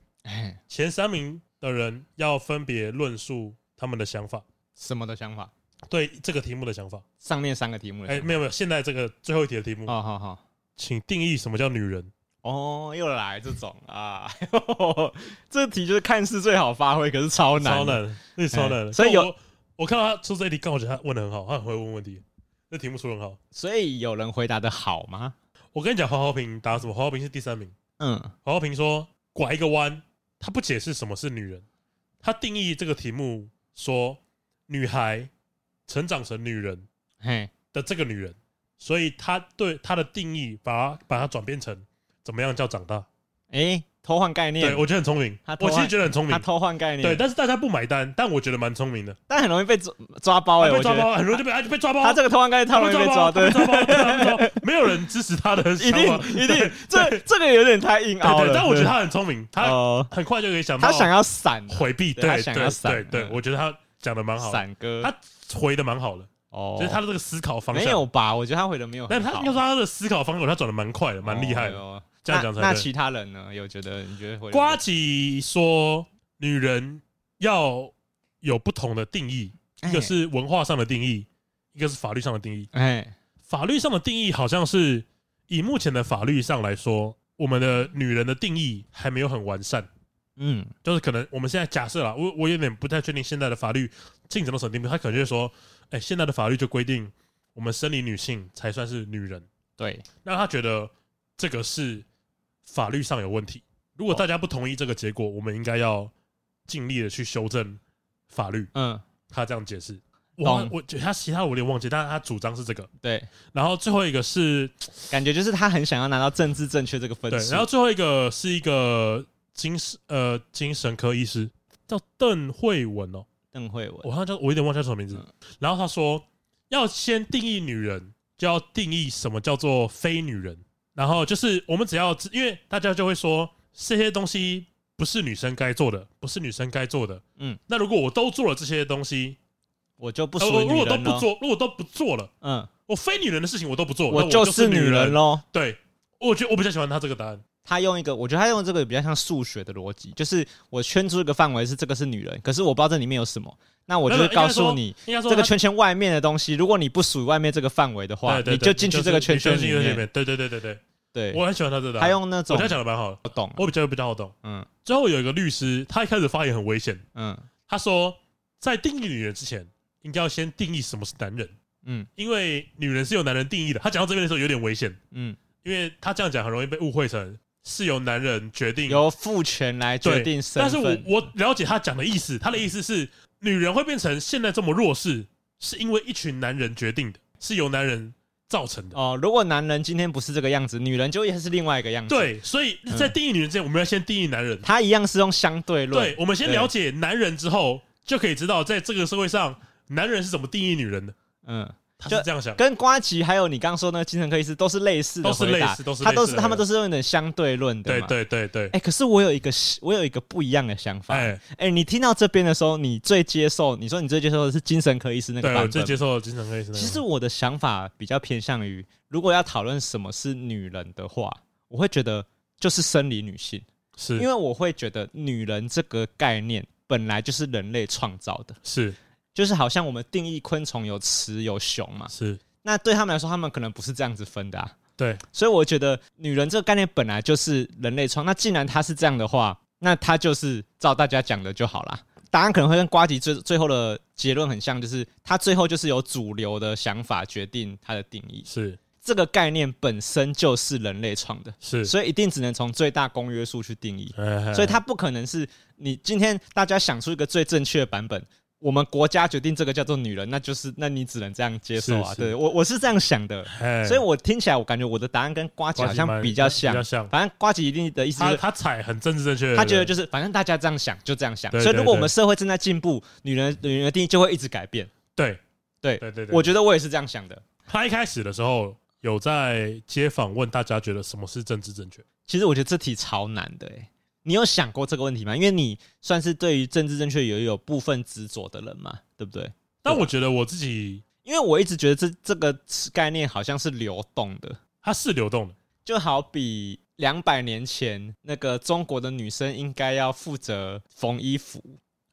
前三名。的人要分别论述他们的想法，什么的想法？对这个题目的想法。上面三个题目的。哎，没有没有，现在这个最后一题的题目。好好好，请定义什么叫女人。哦，又来这种啊！这题就是看似最好发挥，可是超难，超难，是超难。所以有我看到他出这一题，刚好觉得他问的很好，他很会问问题，这题目出的很好。所以有人回答的好吗？我跟你讲，黄浩平答什么？黄浩平是第三名。嗯，黄浩平说拐一个弯。他不解释什么是女人，他定义这个题目说女孩成长成女人，嘿的这个女人，所以他对他的定义把它把它转变成怎么样叫长大？诶。偷换概念，对我觉得很聪明。我其实觉得很聪明。他偷换概念，对，但是大家不买单。但我觉得蛮聪明的，但很容易被抓抓包哎，被抓包，很容易就被被抓包。他这个偷换概念太容易被抓，对，没有人支持他的，一定一定。这这个有点太硬凹了，但我觉得他很聪明，他很快就可以想到。他想要闪回避，对，他想要闪，对对，我觉得他讲的蛮好，闪哥，他回的蛮好的。哦，就是他的这个思考方向没有吧？我觉得他回的没有，但他应该说他的思考方向，他转的蛮快的，蛮厉害的。这样讲才那，那其他人呢？有觉得你觉得会？呱吉说，女人要有不同的定义，一个是文化上的定义，一个是法律上的定义。哎，法律上的定义好像是以目前的法律上来说，我们的女人的定义还没有很完善。嗯，就是可能我们现在假设了，我我有点不太确定现在的法律进展到什么地步。他可能就会说，哎，现在的法律就规定我们生理女性才算是女人。对，那他觉得这个是。法律上有问题，如果大家不同意这个结果，我们应该要尽力的去修正法律。嗯，他这样解释，我我觉得他其他我有点忘记，但是他主张是这个。对，然后最后一个是感觉就是他很想要拿到政治正确这个分数。对，然后最后一个是一个精神呃精神科医师叫邓慧文哦，邓慧文，我好像叫我有点忘记叫什么名字。然后他说要先定义女人，就要定义什么叫做非女人。然后就是我们只要，因为大家就会说这些东西不是女生该做的，不是女生该做的。嗯，那如果我都做了这些东西，我就不属于女人了。如果都不做，如果都不做了，嗯，我非女人的事情我都不做，我就是女人喽。对，我觉得我比较喜欢他这个答案。他用一个，我觉得他用这个比较像数学的逻辑，就是我圈出一个范围是这个是女人，可是我不知道这里面有什么，那我就会告诉你，这个圈圈外面的东西，如果你不属于外面这个范围的话，你就进去这个圈圈里面。对对对对对。对，我很喜欢他这段，他用那种，我讲的蛮好的，我懂，我比较比较好懂。嗯，最后有一个律师，他一开始发言很危险。嗯，他说在定义女人之前，应该要先定义什么是男人。嗯，因为女人是由男人定义的。他讲到这边的时候有点危险。嗯，因为他这样讲很容易被误会成是由男人决定，由父权来决定身份。但是我我了解他讲的意思，他的意思是女人会变成现在这么弱势，是因为一群男人决定的，是由男人。造成的哦，如果男人今天不是这个样子，女人就也是另外一个样子。对，所以在定义女人之前，我们要先定义男人。他一样是用相对论。对，我们先了解男人之后，就可以知道在这个社会上，男人是怎么定义女人的。嗯。他是这样想，跟瓜吉还有你刚刚说那个精神科医师都是类似的，都是类似，都是他都是他们都是用一点相对论的。对对对对。哎，可是我有一个我有一个不一样的想法。哎哎，你听到这边的时候，你最接受？你说你最接受的是精神科医师那个版本？对，最接受的精神科医师。其实我的想法比较偏向于，如果要讨论什么是女人的话，我会觉得就是生理女性，是因为我会觉得女人这个概念本来就是人类创造的，是就是好像我们定义昆虫有雌有雄嘛，是。那对他们来说，他们可能不是这样子分的啊。对，所以我觉得女人这个概念本来就是人类创。那既然它是这样的话，那它就是照大家讲的就好啦。答案可能会跟瓜吉最最后的结论很像，就是他最后就是由主流的想法决定它的定义。是这个概念本身就是人类创的，是，所以一定只能从最大公约数去定义。嘿嘿嘿所以它不可能是你今天大家想出一个最正确的版本。我们国家决定这个叫做女人，那就是那你只能这样接受啊。对我我是这样想的，所以我听起来我感觉我的答案跟瓜吉好像比较像。比较像，反正瓜吉一定的意思就是他踩很政治正确，他觉得就是反正大家这样想就这样想。所以如果我们社会正在进步，女人女人的定义就会一直改变。对对对对对，我觉得我也是这样想的。他一开始的时候有在街访问大家，觉得什么是政治正确？其实我觉得这题超难的诶。你有想过这个问题吗？因为你算是对于政治正确也有部分执着的人嘛，对不对？但我觉得我自己，因为我一直觉得这这个概念好像是流动的，它是流动的，就好比两百年前那个中国的女生应该要负责缝衣服，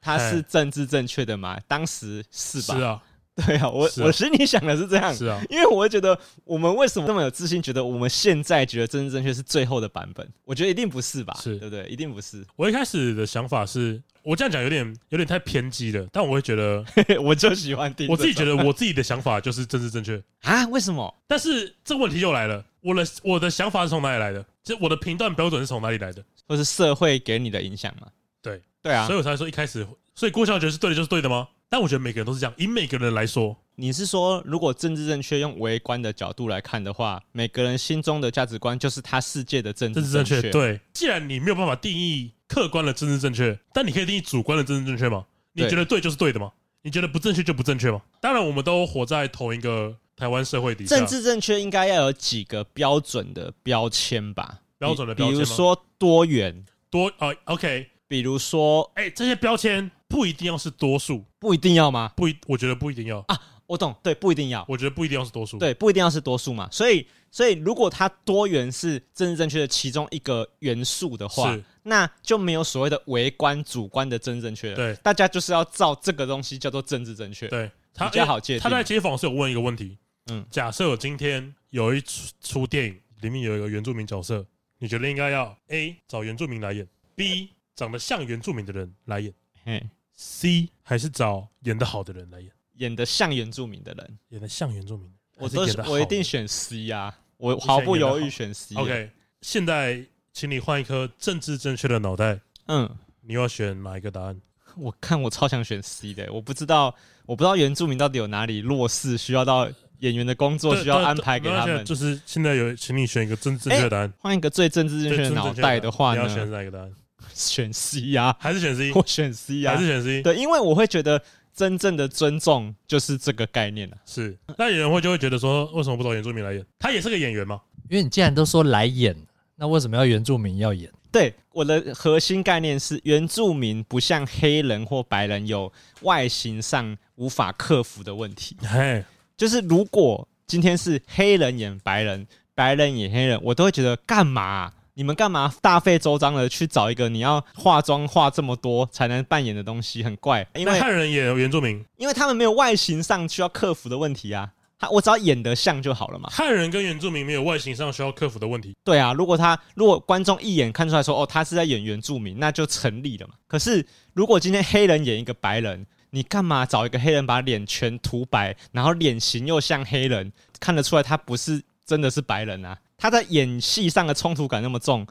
它是政治正确的吗？当时是吧？是啊。对啊，我啊我心里想的是这样，是啊，因为我会觉得我们为什么那么有自信，觉得我们现在觉得政治正确是最后的版本？我觉得一定不是吧？是，对不对？一定不是。我一开始的想法是，我这样讲有点有点太偏激了，但我会觉得，我就喜欢听。我自己觉得我自己的想法就是政治正确 啊？为什么？但是这个问题又来了，我的我的想法是从哪里来的？就我的评断标准是从哪里来的？或是社会给你的影响吗？对，对啊，所以我才说一开始，所以郭晓觉得是对的，就是对的吗？但我觉得每个人都是这样，以每个人来说。你是说，如果政治正确用微观的角度来看的话，每个人心中的价值观就是他世界的政治正确。对，既然你没有办法定义客观的政治正确，但你可以定义主观的政治正确吗？你觉得对就是对的吗？你觉得不正确就不正确吗？当然，我们都活在同一个台湾社会底下。政治正确应该要有几个标准的标签吧？标准的标签，比如说多元多啊、哦，OK。比如说，哎、欸，这些标签不一定要是多数，不一定要吗？不一，我觉得不一定要啊。我懂，对，不一定要。我觉得不一定要是多数，对，不一定要是多数嘛。所以，所以如果它多元是政治正确的其中一个元素的话，那就没有所谓的微观、主观的政治正确了。对，大家就是要照这个东西叫做政治正确。对，比较好界定。他在街访是有问一个问题，嗯，假设今天有一出出电影，里面有一个原住民角色，你觉得应该要 A 找原住民来演，B 长得像原住民的人来演，嘿，C 还是找演得好的人来演？演得像原住民的人，演得像原住民，我都我一定选 C 啊！我毫不犹豫选 C。OK，现在请你换一颗政治正确的脑袋，嗯，你要选哪一个答案？我看我超想选 C 的，我不知道，我不知道原住民到底有哪里弱势，需要到演员的工作需要安排给他们。就是现在有，请你选一个政治正确的答案，换一个最政治正确的脑袋的话呢？你要选哪一个答案？选 C 呀，还是选 C？我选 C 呀，还是选 C？对，因为我会觉得。真正的尊重就是这个概念了。是，那有人会就会觉得说，为什么不找原住民来演？他也是个演员吗？因为你既然都说来演，那为什么要原住民要演？对，我的核心概念是，原住民不像黑人或白人有外形上无法克服的问题。嘿，就是如果今天是黑人演白人，白人演黑人，我都会觉得干嘛啊？你们干嘛大费周章的去找一个你要化妆化这么多才能扮演的东西？很怪，因为汉人也有原住民，因为他们没有外形上需要克服的问题啊。他我只要演得像就好了嘛。汉人跟原住民没有外形上需要克服的问题。对啊，如果他如果观众一眼看出来说哦，他是在演原住民，那就成立了嘛。可是如果今天黑人演一个白人，你干嘛找一个黑人把脸全涂白，然后脸型又像黑人，看得出来他不是真的是白人啊？他在演戏上的冲突感那么重，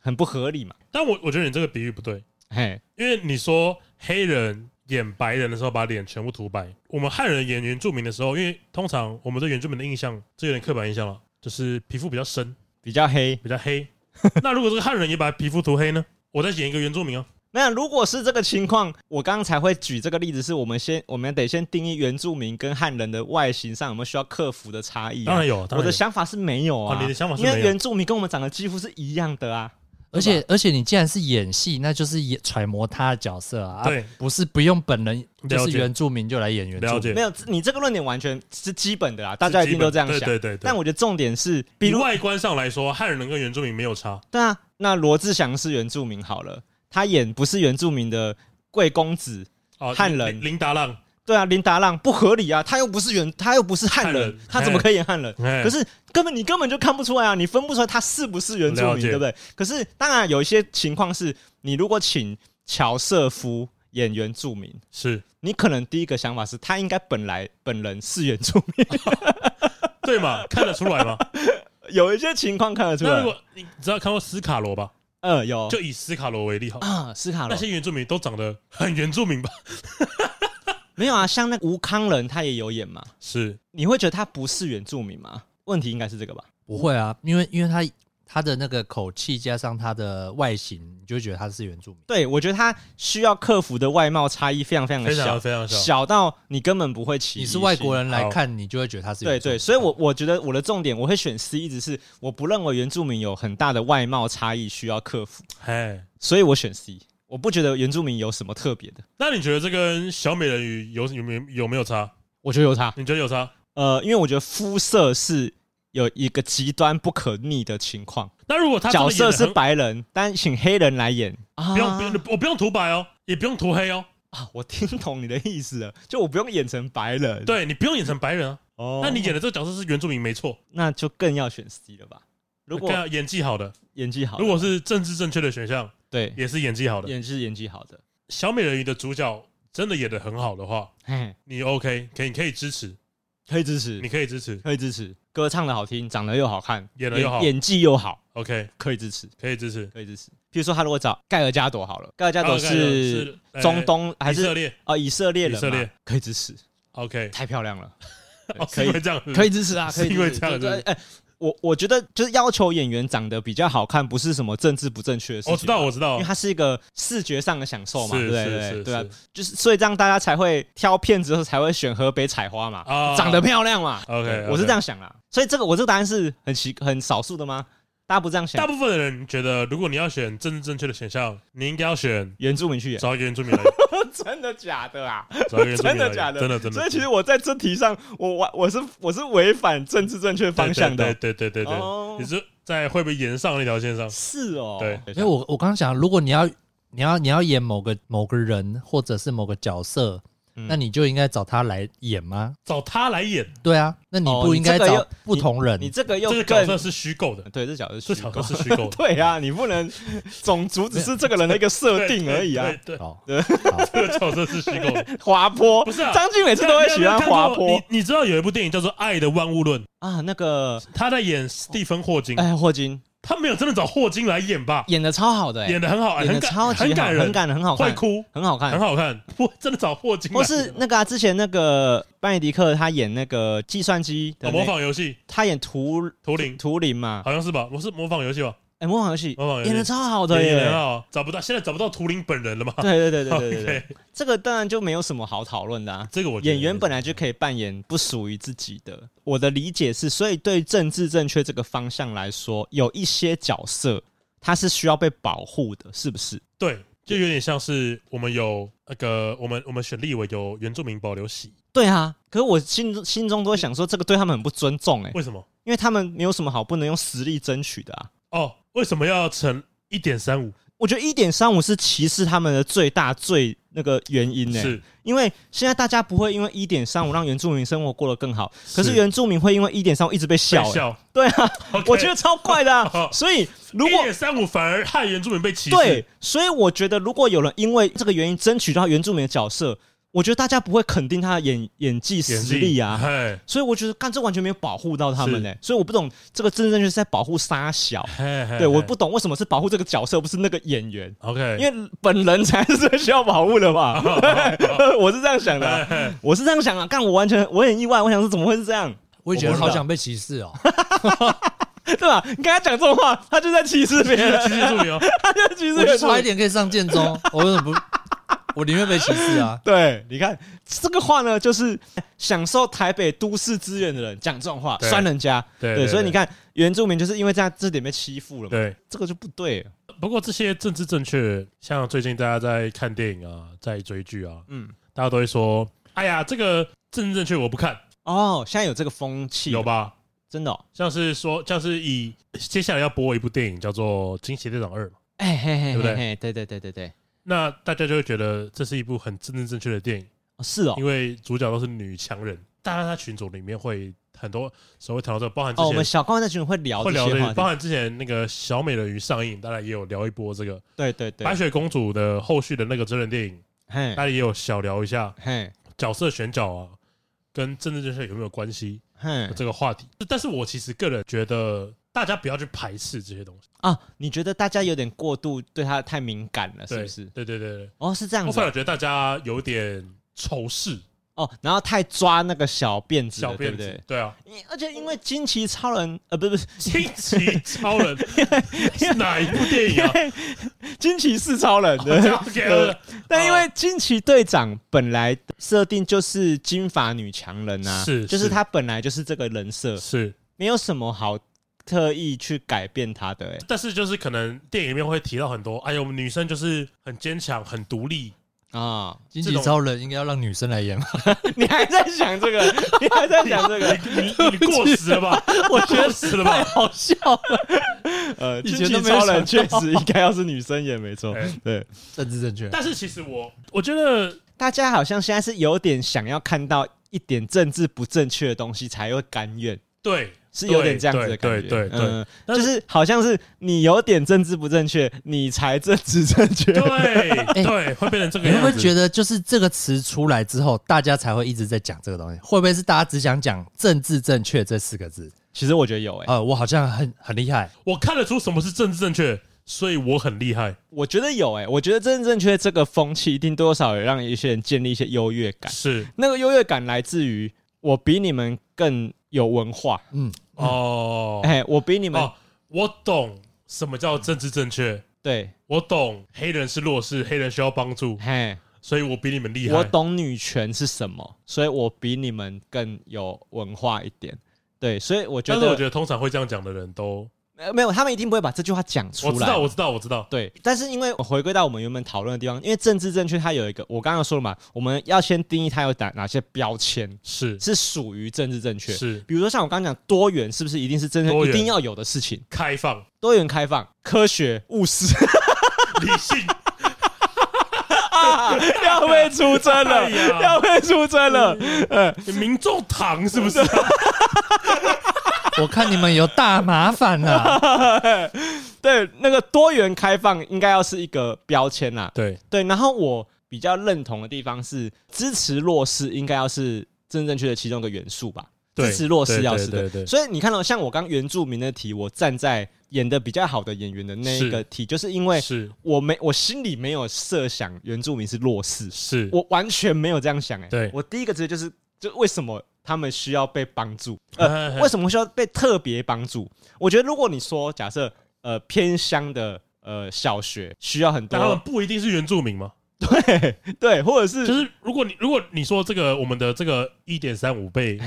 很不合理嘛？但我我觉得你这个比喻不对，嘿，因为你说黑人演白人的时候把脸全部涂白，我们汉人演原住民的时候，因为通常我们对原住民的印象，这有点刻板印象了，就是皮肤比较深、比较黑、比较黑。那如果这个汉人也把皮肤涂黑呢？我再演一个原住民啊。那如果是这个情况，我刚刚才会举这个例子，是我们先，我们得先定义原住民跟汉人的外形上有没有需要克服的差异、啊。当然有，当然有，我的想法是没有啊。哦、你的想法是没有，因为原住民跟我们长得几乎是一样的啊。而且而且，你既然是演戏，那就是演揣摩他的角色啊。对，不是不用本人就是原住民就来演原住民。没有，你这个论点完全是基本的啊，大家一定都这样想。对对，对对对。但我觉得重点是，比如外观上来说，汉人跟原住民没有差。对啊，那罗志祥是原住民好了。他演不是原住民的贵公子汉人林达浪，对啊，林达浪不合理啊，他又不是原，他又不是汉人，他怎么可以演汉人？可是根本你根本就看不出来啊，你分不出来他是不是原住民，对不对？可是当然有一些情况是，你如果请乔瑟夫演原住民，是你可能第一个想法是他应该本来本人是原住民，对嘛？看得出来吗？有一些情况看得出来。那如果你知道看过斯卡罗吧？呃，有，就以斯卡罗为例好啊，斯卡罗那些原住民都长得很原住民吧？没有啊，像那吴康人他也有演嘛？是，你会觉得他不是原住民吗？问题应该是这个吧？不会啊，因为因为他。他的那个口气加上他的外形，你就会觉得他是原住民。对，我觉得他需要克服的外貌差异非常非常的小，非常小，小到你根本不会起。你是外国人来看，你就会觉得他是原住民。对对，所以我我觉得我的重点，我会选 C，一直是我不认为原住民有很大的外貌差异需要克服。嘿，所以我选 C，我不觉得原住民有什么特别的。那你觉得这跟小美人鱼有有没有有没有差？我觉得有差。你觉得有差？呃，因为我觉得肤色是。有一个极端不可逆的情况。那如果他角色是白人，但请黑人来演，不用不用，我不用涂白哦，也不用涂黑哦。啊，我听懂你的意思了，就我不用演成白人，对你不用演成白人啊。哦，那你演的这个角色是原住民，没错，那就更要选 C 了吧？如果演技好的，演技好，如果是政治正确的选项，对，也是演技好的，演是演技好的。小美人鱼的主角真的演的很好的话，你 OK，可以可以支持。可以支持，你可以支持，可以支持。歌唱的好听，长得又好看，演的又好，演技又好，OK，可以支持，可以支持，可以支持。比如说，他如果找盖尔加朵好了，盖尔加朵是中东还是以色列？哦，以色列人，以色列。可以支持，OK，太漂亮了，可以这样，可以支持啊，可以因为这样子，哎。我我觉得就是要求演员长得比较好看，不是什么政治不正确的事情。我知道，我知道，因为它是一个视觉上的享受嘛，对不对？对啊，就是所以这样大家才会挑片子的时候才会选河北采花嘛，长得漂亮嘛。OK，我是这样想啦。所以这个我这个答案是很奇很少数的吗？大家不这样想？大部分的人觉得，如果你要选政治正确的选项，你应该要选原住民去演，找一个原住民来。真的假的啊？真的假的？真的真的。所以其实我在这题上，我我我是我是违反政治正确方向的。对对对对对，你是在会不会演上那条线上？是哦。对，因为我我刚刚讲，如果你要你要你要演某个某个人或者是某个角色。那你就应该找他来演吗？找他来演？对啊，那你不应该找不同人？你这个又这个角色是虚构的，对，这角色这角色是虚构的。对啊，你不能种族只是这个人的一个设定而已啊。对对，这个角色是虚构的。滑坡不是啊？张晋每次都会喜欢滑坡。你你知道有一部电影叫做《爱的万物论》啊？那个他在演斯蒂芬霍金。哎，霍金。他没有真的找霍金来演吧？演的超好的，演的很好，演的超级很感人，很感人，很好看，会哭，很好看，很好看。不，真的找霍金。或是那个之前那个班尼迪克，他演那个计算机的模仿游戏，他演图图灵，图灵嘛，好像是吧？我是模仿游戏吧？哎，模仿游戏，模仿游戏演的超好的耶，很好，找不到，现在找不到图灵本人了吗？对对对对对对，这个当然就没有什么好讨论的啊。这个我演员本来就可以扮演不属于自己的。我的理解是，所以对政治正确这个方向来说，有一些角色他是需要被保护的，是不是？对，就有点像是我们有那个我们我们选立委有原住民保留席。对啊，可是我心中心中都会想说，这个对他们很不尊重哎。为什么？因为他们没有什么好不能用实力争取的啊。哦，为什么要乘一点三五？我觉得一点三五是歧视他们的最大最那个原因呢。是，因为现在大家不会因为一点三五让原住民生活过得更好，可是原住民会因为一点三五一直被笑。笑，对啊，我觉得超怪的啊。所以如果一点三五反而害原住民被歧视，对，所以我觉得如果有人因为这个原因争取到原住民的角色。我觉得大家不会肯定他的演演技实力啊，所以我觉得干这完全没有保护到他们呢、欸，所以我不懂这个真正就是在保护沙小，对，我不懂为什么是保护这个角色，不是那个演员，OK，因为本人才是最需要保护的嘛，我是这样想的、啊，我是这样想啊，干我完全我很意外，我想说怎么会是这样，我也觉得好想被歧视哦，对吧？你跟他讲这种话，他就在歧视别人，歧视助理哦，他就歧视别人，我差一点可以上建中，我为什么不？我宁愿被歧视啊！对，你看这个话呢，就是享受台北都市资源的人讲这种话，酸人家。对，所以你看原住民就是因为这样这点被欺负了嘛。对，这个就不对了。不过这些政治正确，像最近大家在看电影啊，在追剧啊，嗯，大家都会说：“哎呀，这个政治正确我不看。”哦，现在有这个风气，有吧？真的、哦，像是说，像是以接下来要播一部电影叫做《惊奇队长二》嘛？哎嘿嘿，对不对？对对对对对。那大家就会觉得这是一部很正正正确的电影，是哦，因为主角都是女强人，大家在群组里面会很多时候会谈到这个，包含之前、哦、我们小刚在群组会聊，会聊这个，包含之前那个小美人鱼上映，大家也有聊一波这个，对对对，白雪公主的后续的那个真人电影嘿，大家也有小聊一下，嘿，角色选角啊，跟政治正确有没有关系？嘿，这个话题。但是我其实个人觉得，大家不要去排斥这些东西啊。你觉得大家有点过度对他太敏感了，是不是？对对对对。哦，是这样子。我反而觉得大家有点仇视。哦，然后太抓那个小辫子，小辫子，对不对？对啊，而且因为惊奇超人，呃，不是不是惊奇超人，是哪一部电影啊？惊奇是超人，对，但因为惊奇队长本来设定就是金发女强人啊，是，就是他本来就是这个人设，是没有什么好特意去改变他的。哎，但是就是可能电影里面会提到很多，哎呦，我们女生就是很坚强、很独立。啊！经济超人应该要让女生来演吗？你还在想这个？你还在想这个？你你，你过时了吧？我觉得死了吧？好笑了。呃，经济超人确实应该要是女生演，没错。对，政治正确。但是其实我我觉得大家好像现在是有点想要看到一点政治不正确的东西才会甘愿。对。是有点这样子的感觉，对对对，嗯，就是好像是你有点政治不正确，你才政治正确，对 对，会变成这个样子。你会不会觉得，就是这个词出来之后，大家才会一直在讲这个东西？会不会是大家只想讲政治正确这四个字？其实我觉得有诶、欸，呃，我好像很很厉害，我看得出什么是政治正确，所以我很厉害。我觉得有诶、欸，我觉得政治正确这个风气一定多少有让一些人建立一些优越感，是那个优越感来自于我比你们更有文化，嗯。哦，哎，我比你们，哦，我懂什么叫政治正确，对，我懂黑人是弱势，黑人需要帮助，嘿，所以我比你们厉害。我懂女权是什么，所以我比你们更有文化一点，对，所以我觉得，但是我觉得通常会这样讲的人都。呃，没有，他们一定不会把这句话讲出来。我知道，我知道，我知道。对，但是因为回归到我们原本讨论的地方，因为政治正确，它有一个，我刚刚说了嘛，我们要先定义它有哪哪些标签是是属于政治正确。是，比如说像我刚刚讲多元，是不是一定是真正一定要有的事情？开放，多元开放，科学务实，理性，要被出征了，要被出征了。呃，民众堂是不是？我看你们有大麻烦了。对，那个多元开放应该要是一个标签呐。对对，然后我比较认同的地方是，支持弱势应该要是真正确的其中一个元素吧。支持弱势要是的。所以你看到像我刚原住民的题，我站在演的比较好的演员的那一个题，就是因为是我没我心里没有设想原住民是弱势，是我完全没有这样想哎。对，我第一个直接就是，就为什么？他们需要被帮助，呃，为什么需要被特别帮助？我觉得，如果你说假设，呃，偏乡的呃小学需要很多，但他们不一定是原住民吗？对对，或者是就是，如果你如果你说这个我们的这个一点三五倍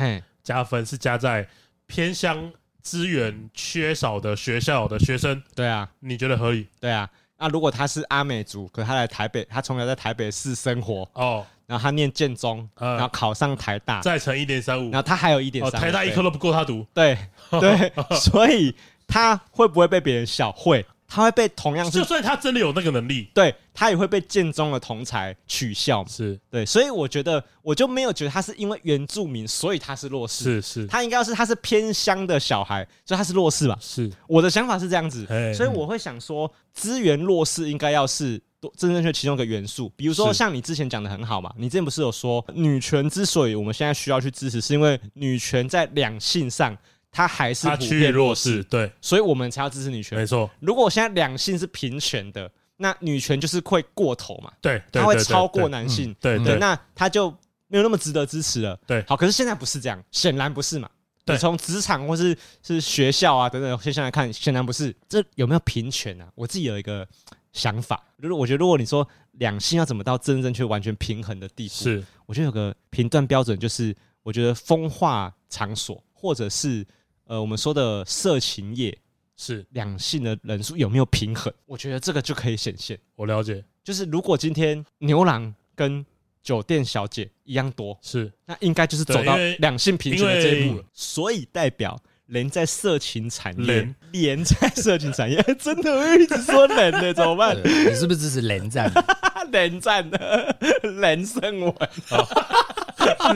加分是加在偏乡资源缺少的学校的学生，对啊，你觉得合理？对啊，那如果他是阿美族，可他来台北，他从小在台北市生活哦。然后他念建中，然后考上台大，再乘一点三五，然后他还有一点三，台大一科都不够他读。对 对，所以他会不会被别人笑？会，他会被同样是，就算他真的有那个能力，对他也会被建中的同才取笑。是对，所以我觉得我就没有觉得他是因为原住民，所以他是弱势。是是，他应该要是他是偏乡的小孩，所以他是弱势吧？是，我的想法是这样子，所以我会想说，资源弱势应该要是。真正确其中一个元素，比如说像你之前讲的很好嘛，你之前不是有说女权之所以我们现在需要去支持，是因为女权在两性上它还是普遍弱势，对，所以我们才要支持女权。没错，如果我现在两性是平权的，那女权就是会过头嘛，对，它会超过男性，对对，那它就没有那么值得支持了。对，好，可是现在不是这样，显然不是嘛。你从职场或是是学校啊等等现象来看，显然不是。这有没有平权啊？我自己有一个想法，就是我觉得如果你说。两性要怎么到真正去完全平衡的地步？是，我觉得有个评断标准，就是我觉得风化场所或者是呃我们说的色情业，是两性的人数有没有平衡？我觉得这个就可以显现。我了解，就是如果今天牛郎跟酒店小姐一样多，是那应该就是走到两性平权的这一步了。所以代表。连在色情产业，连在色情产业，真的我一直说连的，怎么办？你是不是支持人战？人战的连胜文，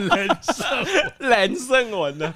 人胜人胜文呢，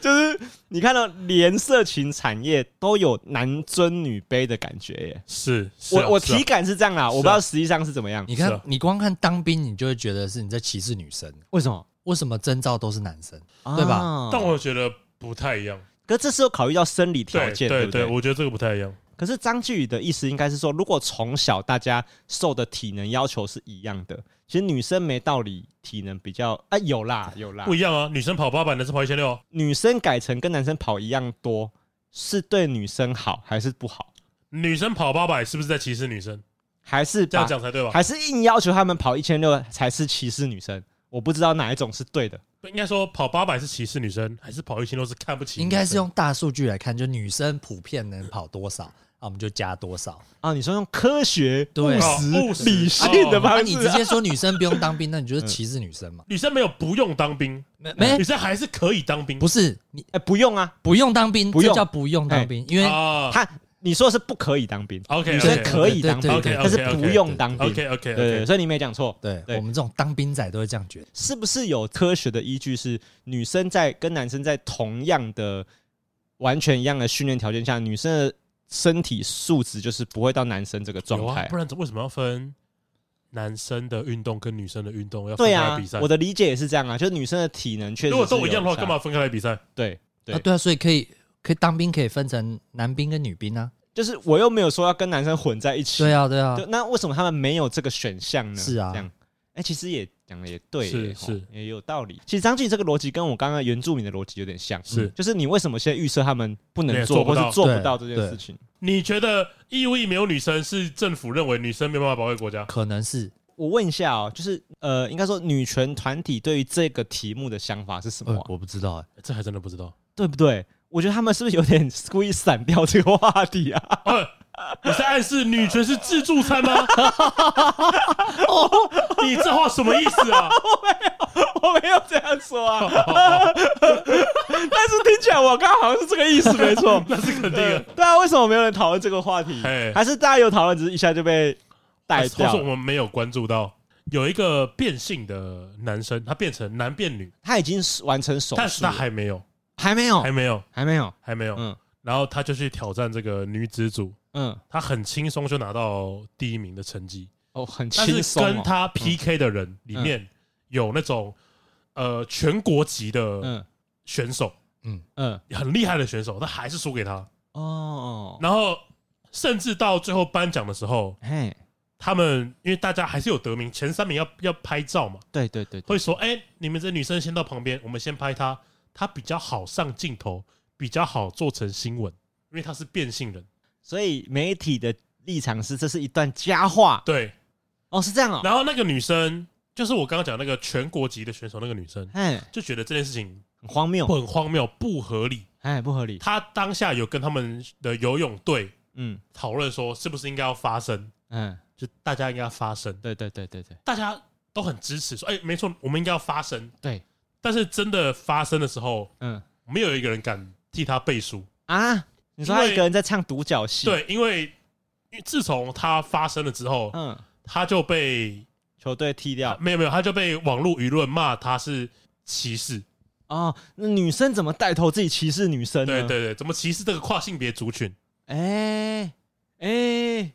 就是你看到连色情产业都有男尊女卑的感觉耶。是，是啊、我我体感是这样啦，我不知道实际上是怎么样。你看啊，你光看当兵，你就会觉得是你在歧视女生。为什么？为什么征召都是男生？对吧啊但我觉得不太一样。可是这是有考虑到生理条对件，对不对？我觉得这个不太一样。可是张继宇的意思应该是说，如果从小大家受的体能要求是一样的，其实女生没道理体能比较啊有啦 有啦不，一样啊，女生跑八百，男生跑一千六。女生改成跟男生跑一样多，是对女生好还是不好？女生跑八百是不是在歧视女生？还是这样讲才对吧？还是硬要求他们跑一千六才是歧视女生？我不知道哪一种是对的。不应该说跑八百是歧视女生，还是跑一千都是看不起？应该是用大数据来看，就女生普遍能跑多少，那我们就加多少。啊，你说用科学、对务哦务实实、理性的哦那、方式、你直接说女生不用当兵，那你就是歧视女生嘛？女生没有不用当兵，没没女生还是可以当兵。不是你哎、不用啊，不用当兵，不用这叫不用当兵，因为啊他你说的是不可以当兵 OK，女生可以当兵，对对对但是 OK，OK，不用当兵。OK OK 对对，OK，所以你没讲错。对对我们这种当兵仔都会这样觉得。是不是有科学的依据？是女生在跟男生在同样的、完全一样的训练条件下，女生的身体素质就是不会到男生这个状态，。啊不然为什么要分男生的运动跟女生的运动要分开来比赛？，我的理解也是这样啊，就是女生的体能确实如果都一样的话，干嘛？分开来比赛？对对啊，对啊，所以可以可以当兵，可以分成男兵跟女兵啊。就是我又没有说要跟男生混在一起。对啊，对啊，那为什么他们没有这个选项呢？是啊这样，哎、其实也讲的也对是是也有道理。其实张晋这个逻辑跟我刚刚原住民的逻辑有点像，是就是你为什么现在预设他们不能做，或做不到是做不到这件事情？你觉得义务役没有女生是政府认为女生没办法保卫国家？可能是我问一下哦，就是呃，应该说女权团体对于这个题目的想法是什么啊、呃，我不知道哎、这还真的不知道。对不对？我觉得他们是不是有点故意闪掉这个话题啊？呃，你在暗示女权是自助餐吗？你这话什么意思啊？我没有我没有这样说啊，但是听起来我刚刚好像是这个意思，没错。那是肯定的。对啊，为什么没有人讨论这个话题嘿？还是大家有讨论，只是一下就被带或掉是我？们没有关注到有一个变性的男生，他变成男变女，他已经完成手但是他术了，还没有，还没有，还没有，还没有。还没有。嗯。然后他就去挑战这个女子组，嗯，他很轻松就拿到第一名的成绩。哦，很轻松哦。跟他 PK 的人里面有那种呃全国级的嗯。选手，嗯。嗯。很厉害的选手，他还是输给他。哦，然后甚至到最后颁奖的时候，嘿，他们因为大家还是有得名，前三名要要拍照嘛，对对对，对。会说：“哎，你们这女生先到旁边，我们先拍她，她比较好上镜头，比较好做成新闻，因为他是变性人。所以媒体的立场是这是一段佳话”对，哦，是这样哦，然后那个女生就是我刚刚讲那个全国级的选手，那个女生哎，就觉得这件事情很荒谬，很荒谬，不合理。哎，不合理，她当下有跟他们的游泳队嗯。讨论说，是不是应该要发声，嗯，就大家应该要发声，对对对对对。大家都很支持，说：“哎，没错，我们应该要发声。”对，但是真的发生的时候，嗯没有一个人敢替他背书。啊，你说他一个人在唱独角戏，，对，因为因为自从他发生了之后，嗯，他就被球队踢掉没有没有，他就被网络舆论骂他是歧视。哦，那女生怎么带头自己歧视女生呢？对对对，怎么歧视这个跨性别族群？哎哎，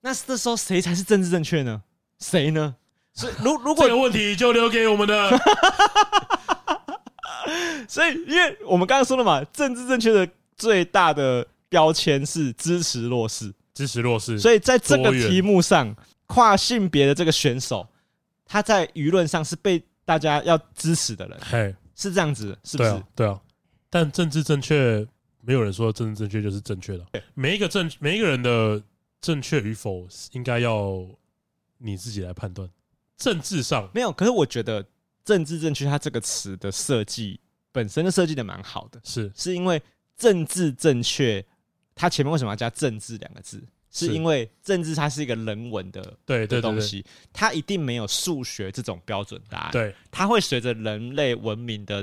那这时候谁才是政治正确呢？谁呢？所以如如果这个问题就留给我们的 所以，因为我们刚刚说了嘛，政治正确的最大的标签是支持弱势，支持弱势，所以在这个题目上，跨性别的这个选手，他在舆论上是被大家要支持的人，嘿，是这样子，是不是？对啊？但政治正确，没有人说政治正确就是正确的。每一个正每一个人的正确与否，应该要你自己来判断。政治上，没有，可是我觉得“政治正确”它这个词的设计本身就设计的蛮好的，是是因为政治正确，它前面为什么要加“政治”两个字？是是因为政治它是一个人文的对的东西，它一定没有数学这种标准答案。对，它会随着人类文明的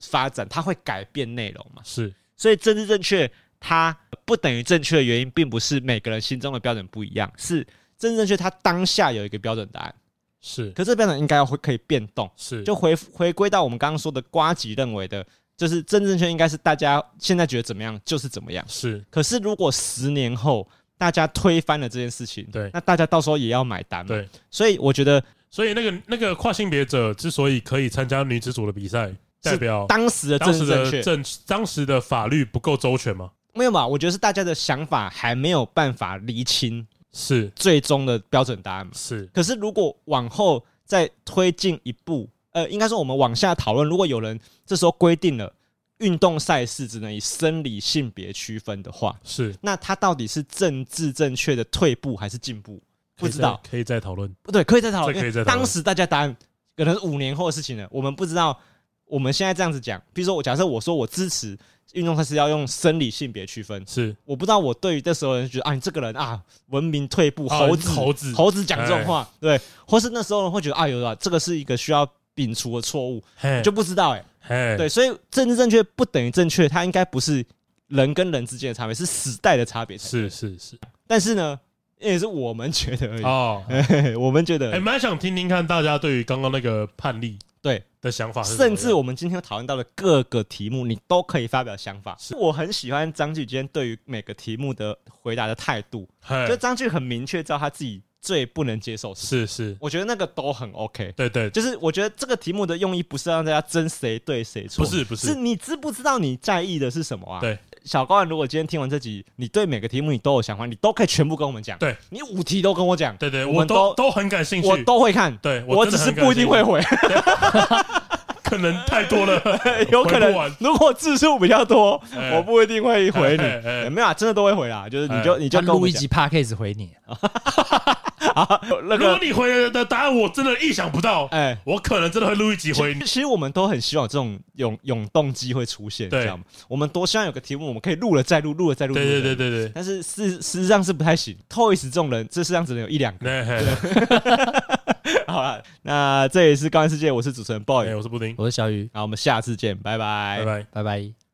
发展，它会改变内容嘛？是所以政治正确它不等于正确的原因，并不是每个人心中的标准不一样，是政治正确它当下有一个标准答案。是，可是这个标准应该要会可以变动，是，就回回归到我们刚刚说的瓜吉认为的，就是政治正确应该是大家现在觉得怎么样就是怎么样。是，可是如果十年后大家推翻了这件事情，对，那大家到时候也要买单嘛。对，所以我觉得，所以那个那个跨性别者之所以可以参加女子组的比赛，代表当时的政治正当时的法律不够周全吗？没有嘛，我觉得是大家的想法还没有办法厘清，是最终的标准答案嘛。是，可是如果往后再推进一步，呃，应该说我们往下讨论，如果有人这时候规定了运动赛事只能以生理性别区分的话，是，那它到底是政治正确的退步还是进步？不知道，可以再讨论。不对，可以再讨论。可以再讨论。当时大家答案可能是五年后的事情了，我们不知道。我们现在这样子讲，比如说我假设我说我支持运动赛事要用生理性别区分，是。我不知道我对于这时候人觉得啊，你这个人啊文明退步，猴子猴子。猴子讲这种话，对，或是那时候人会觉得啊，有啊，这个是一个需要摒除的错误，就不知道哎，对，所以政治正确不等于正确，它应该不是人跟人之间的差别，是时代的差别，是是是，但是呢，也是我们觉得而已。哦，我们觉得，哎，蛮想听听看大家对于刚刚那个判例。对。的想法，甚至我们今天讨论到的各个题目，你都可以发表想法。是。我很喜欢张炬今天对于每个题目的回答的态度，就张炬很明确知道他自己最不能接受是是，我觉得那个都很 OK。对对，就是我觉得这个题目的用意不是让大家争谁对谁错，不是不是，是你知不知道你在意的是什么啊？对。小高，如果今天听完这集，你对每个题目你都有想法，你都可以全部跟我们讲。对，你五题都跟我讲。对对，我们都都很感兴趣，我都会看。对，我只是不一定会回，可能太多了，有可能。如果字数比较多，我不一定会回你。没有啊，真的都会回啦。就是你就你就录一集 Podcast 回你。啊，那个，如果你回的答案我真的意想不到，哎，我可能真的会录一集回你。其实我们都很希望这种永永动机会出现，这样我们多希望有个题目，我们可以录了再录，录了再录。对对对对对。但是事实上是不太行，Toys 这种人，这世上只能有一两个。好了，那这里是高玩世界，我是主持人 Boy，我是布丁，我是小雨，好我们下次见，拜拜，拜拜，拜拜。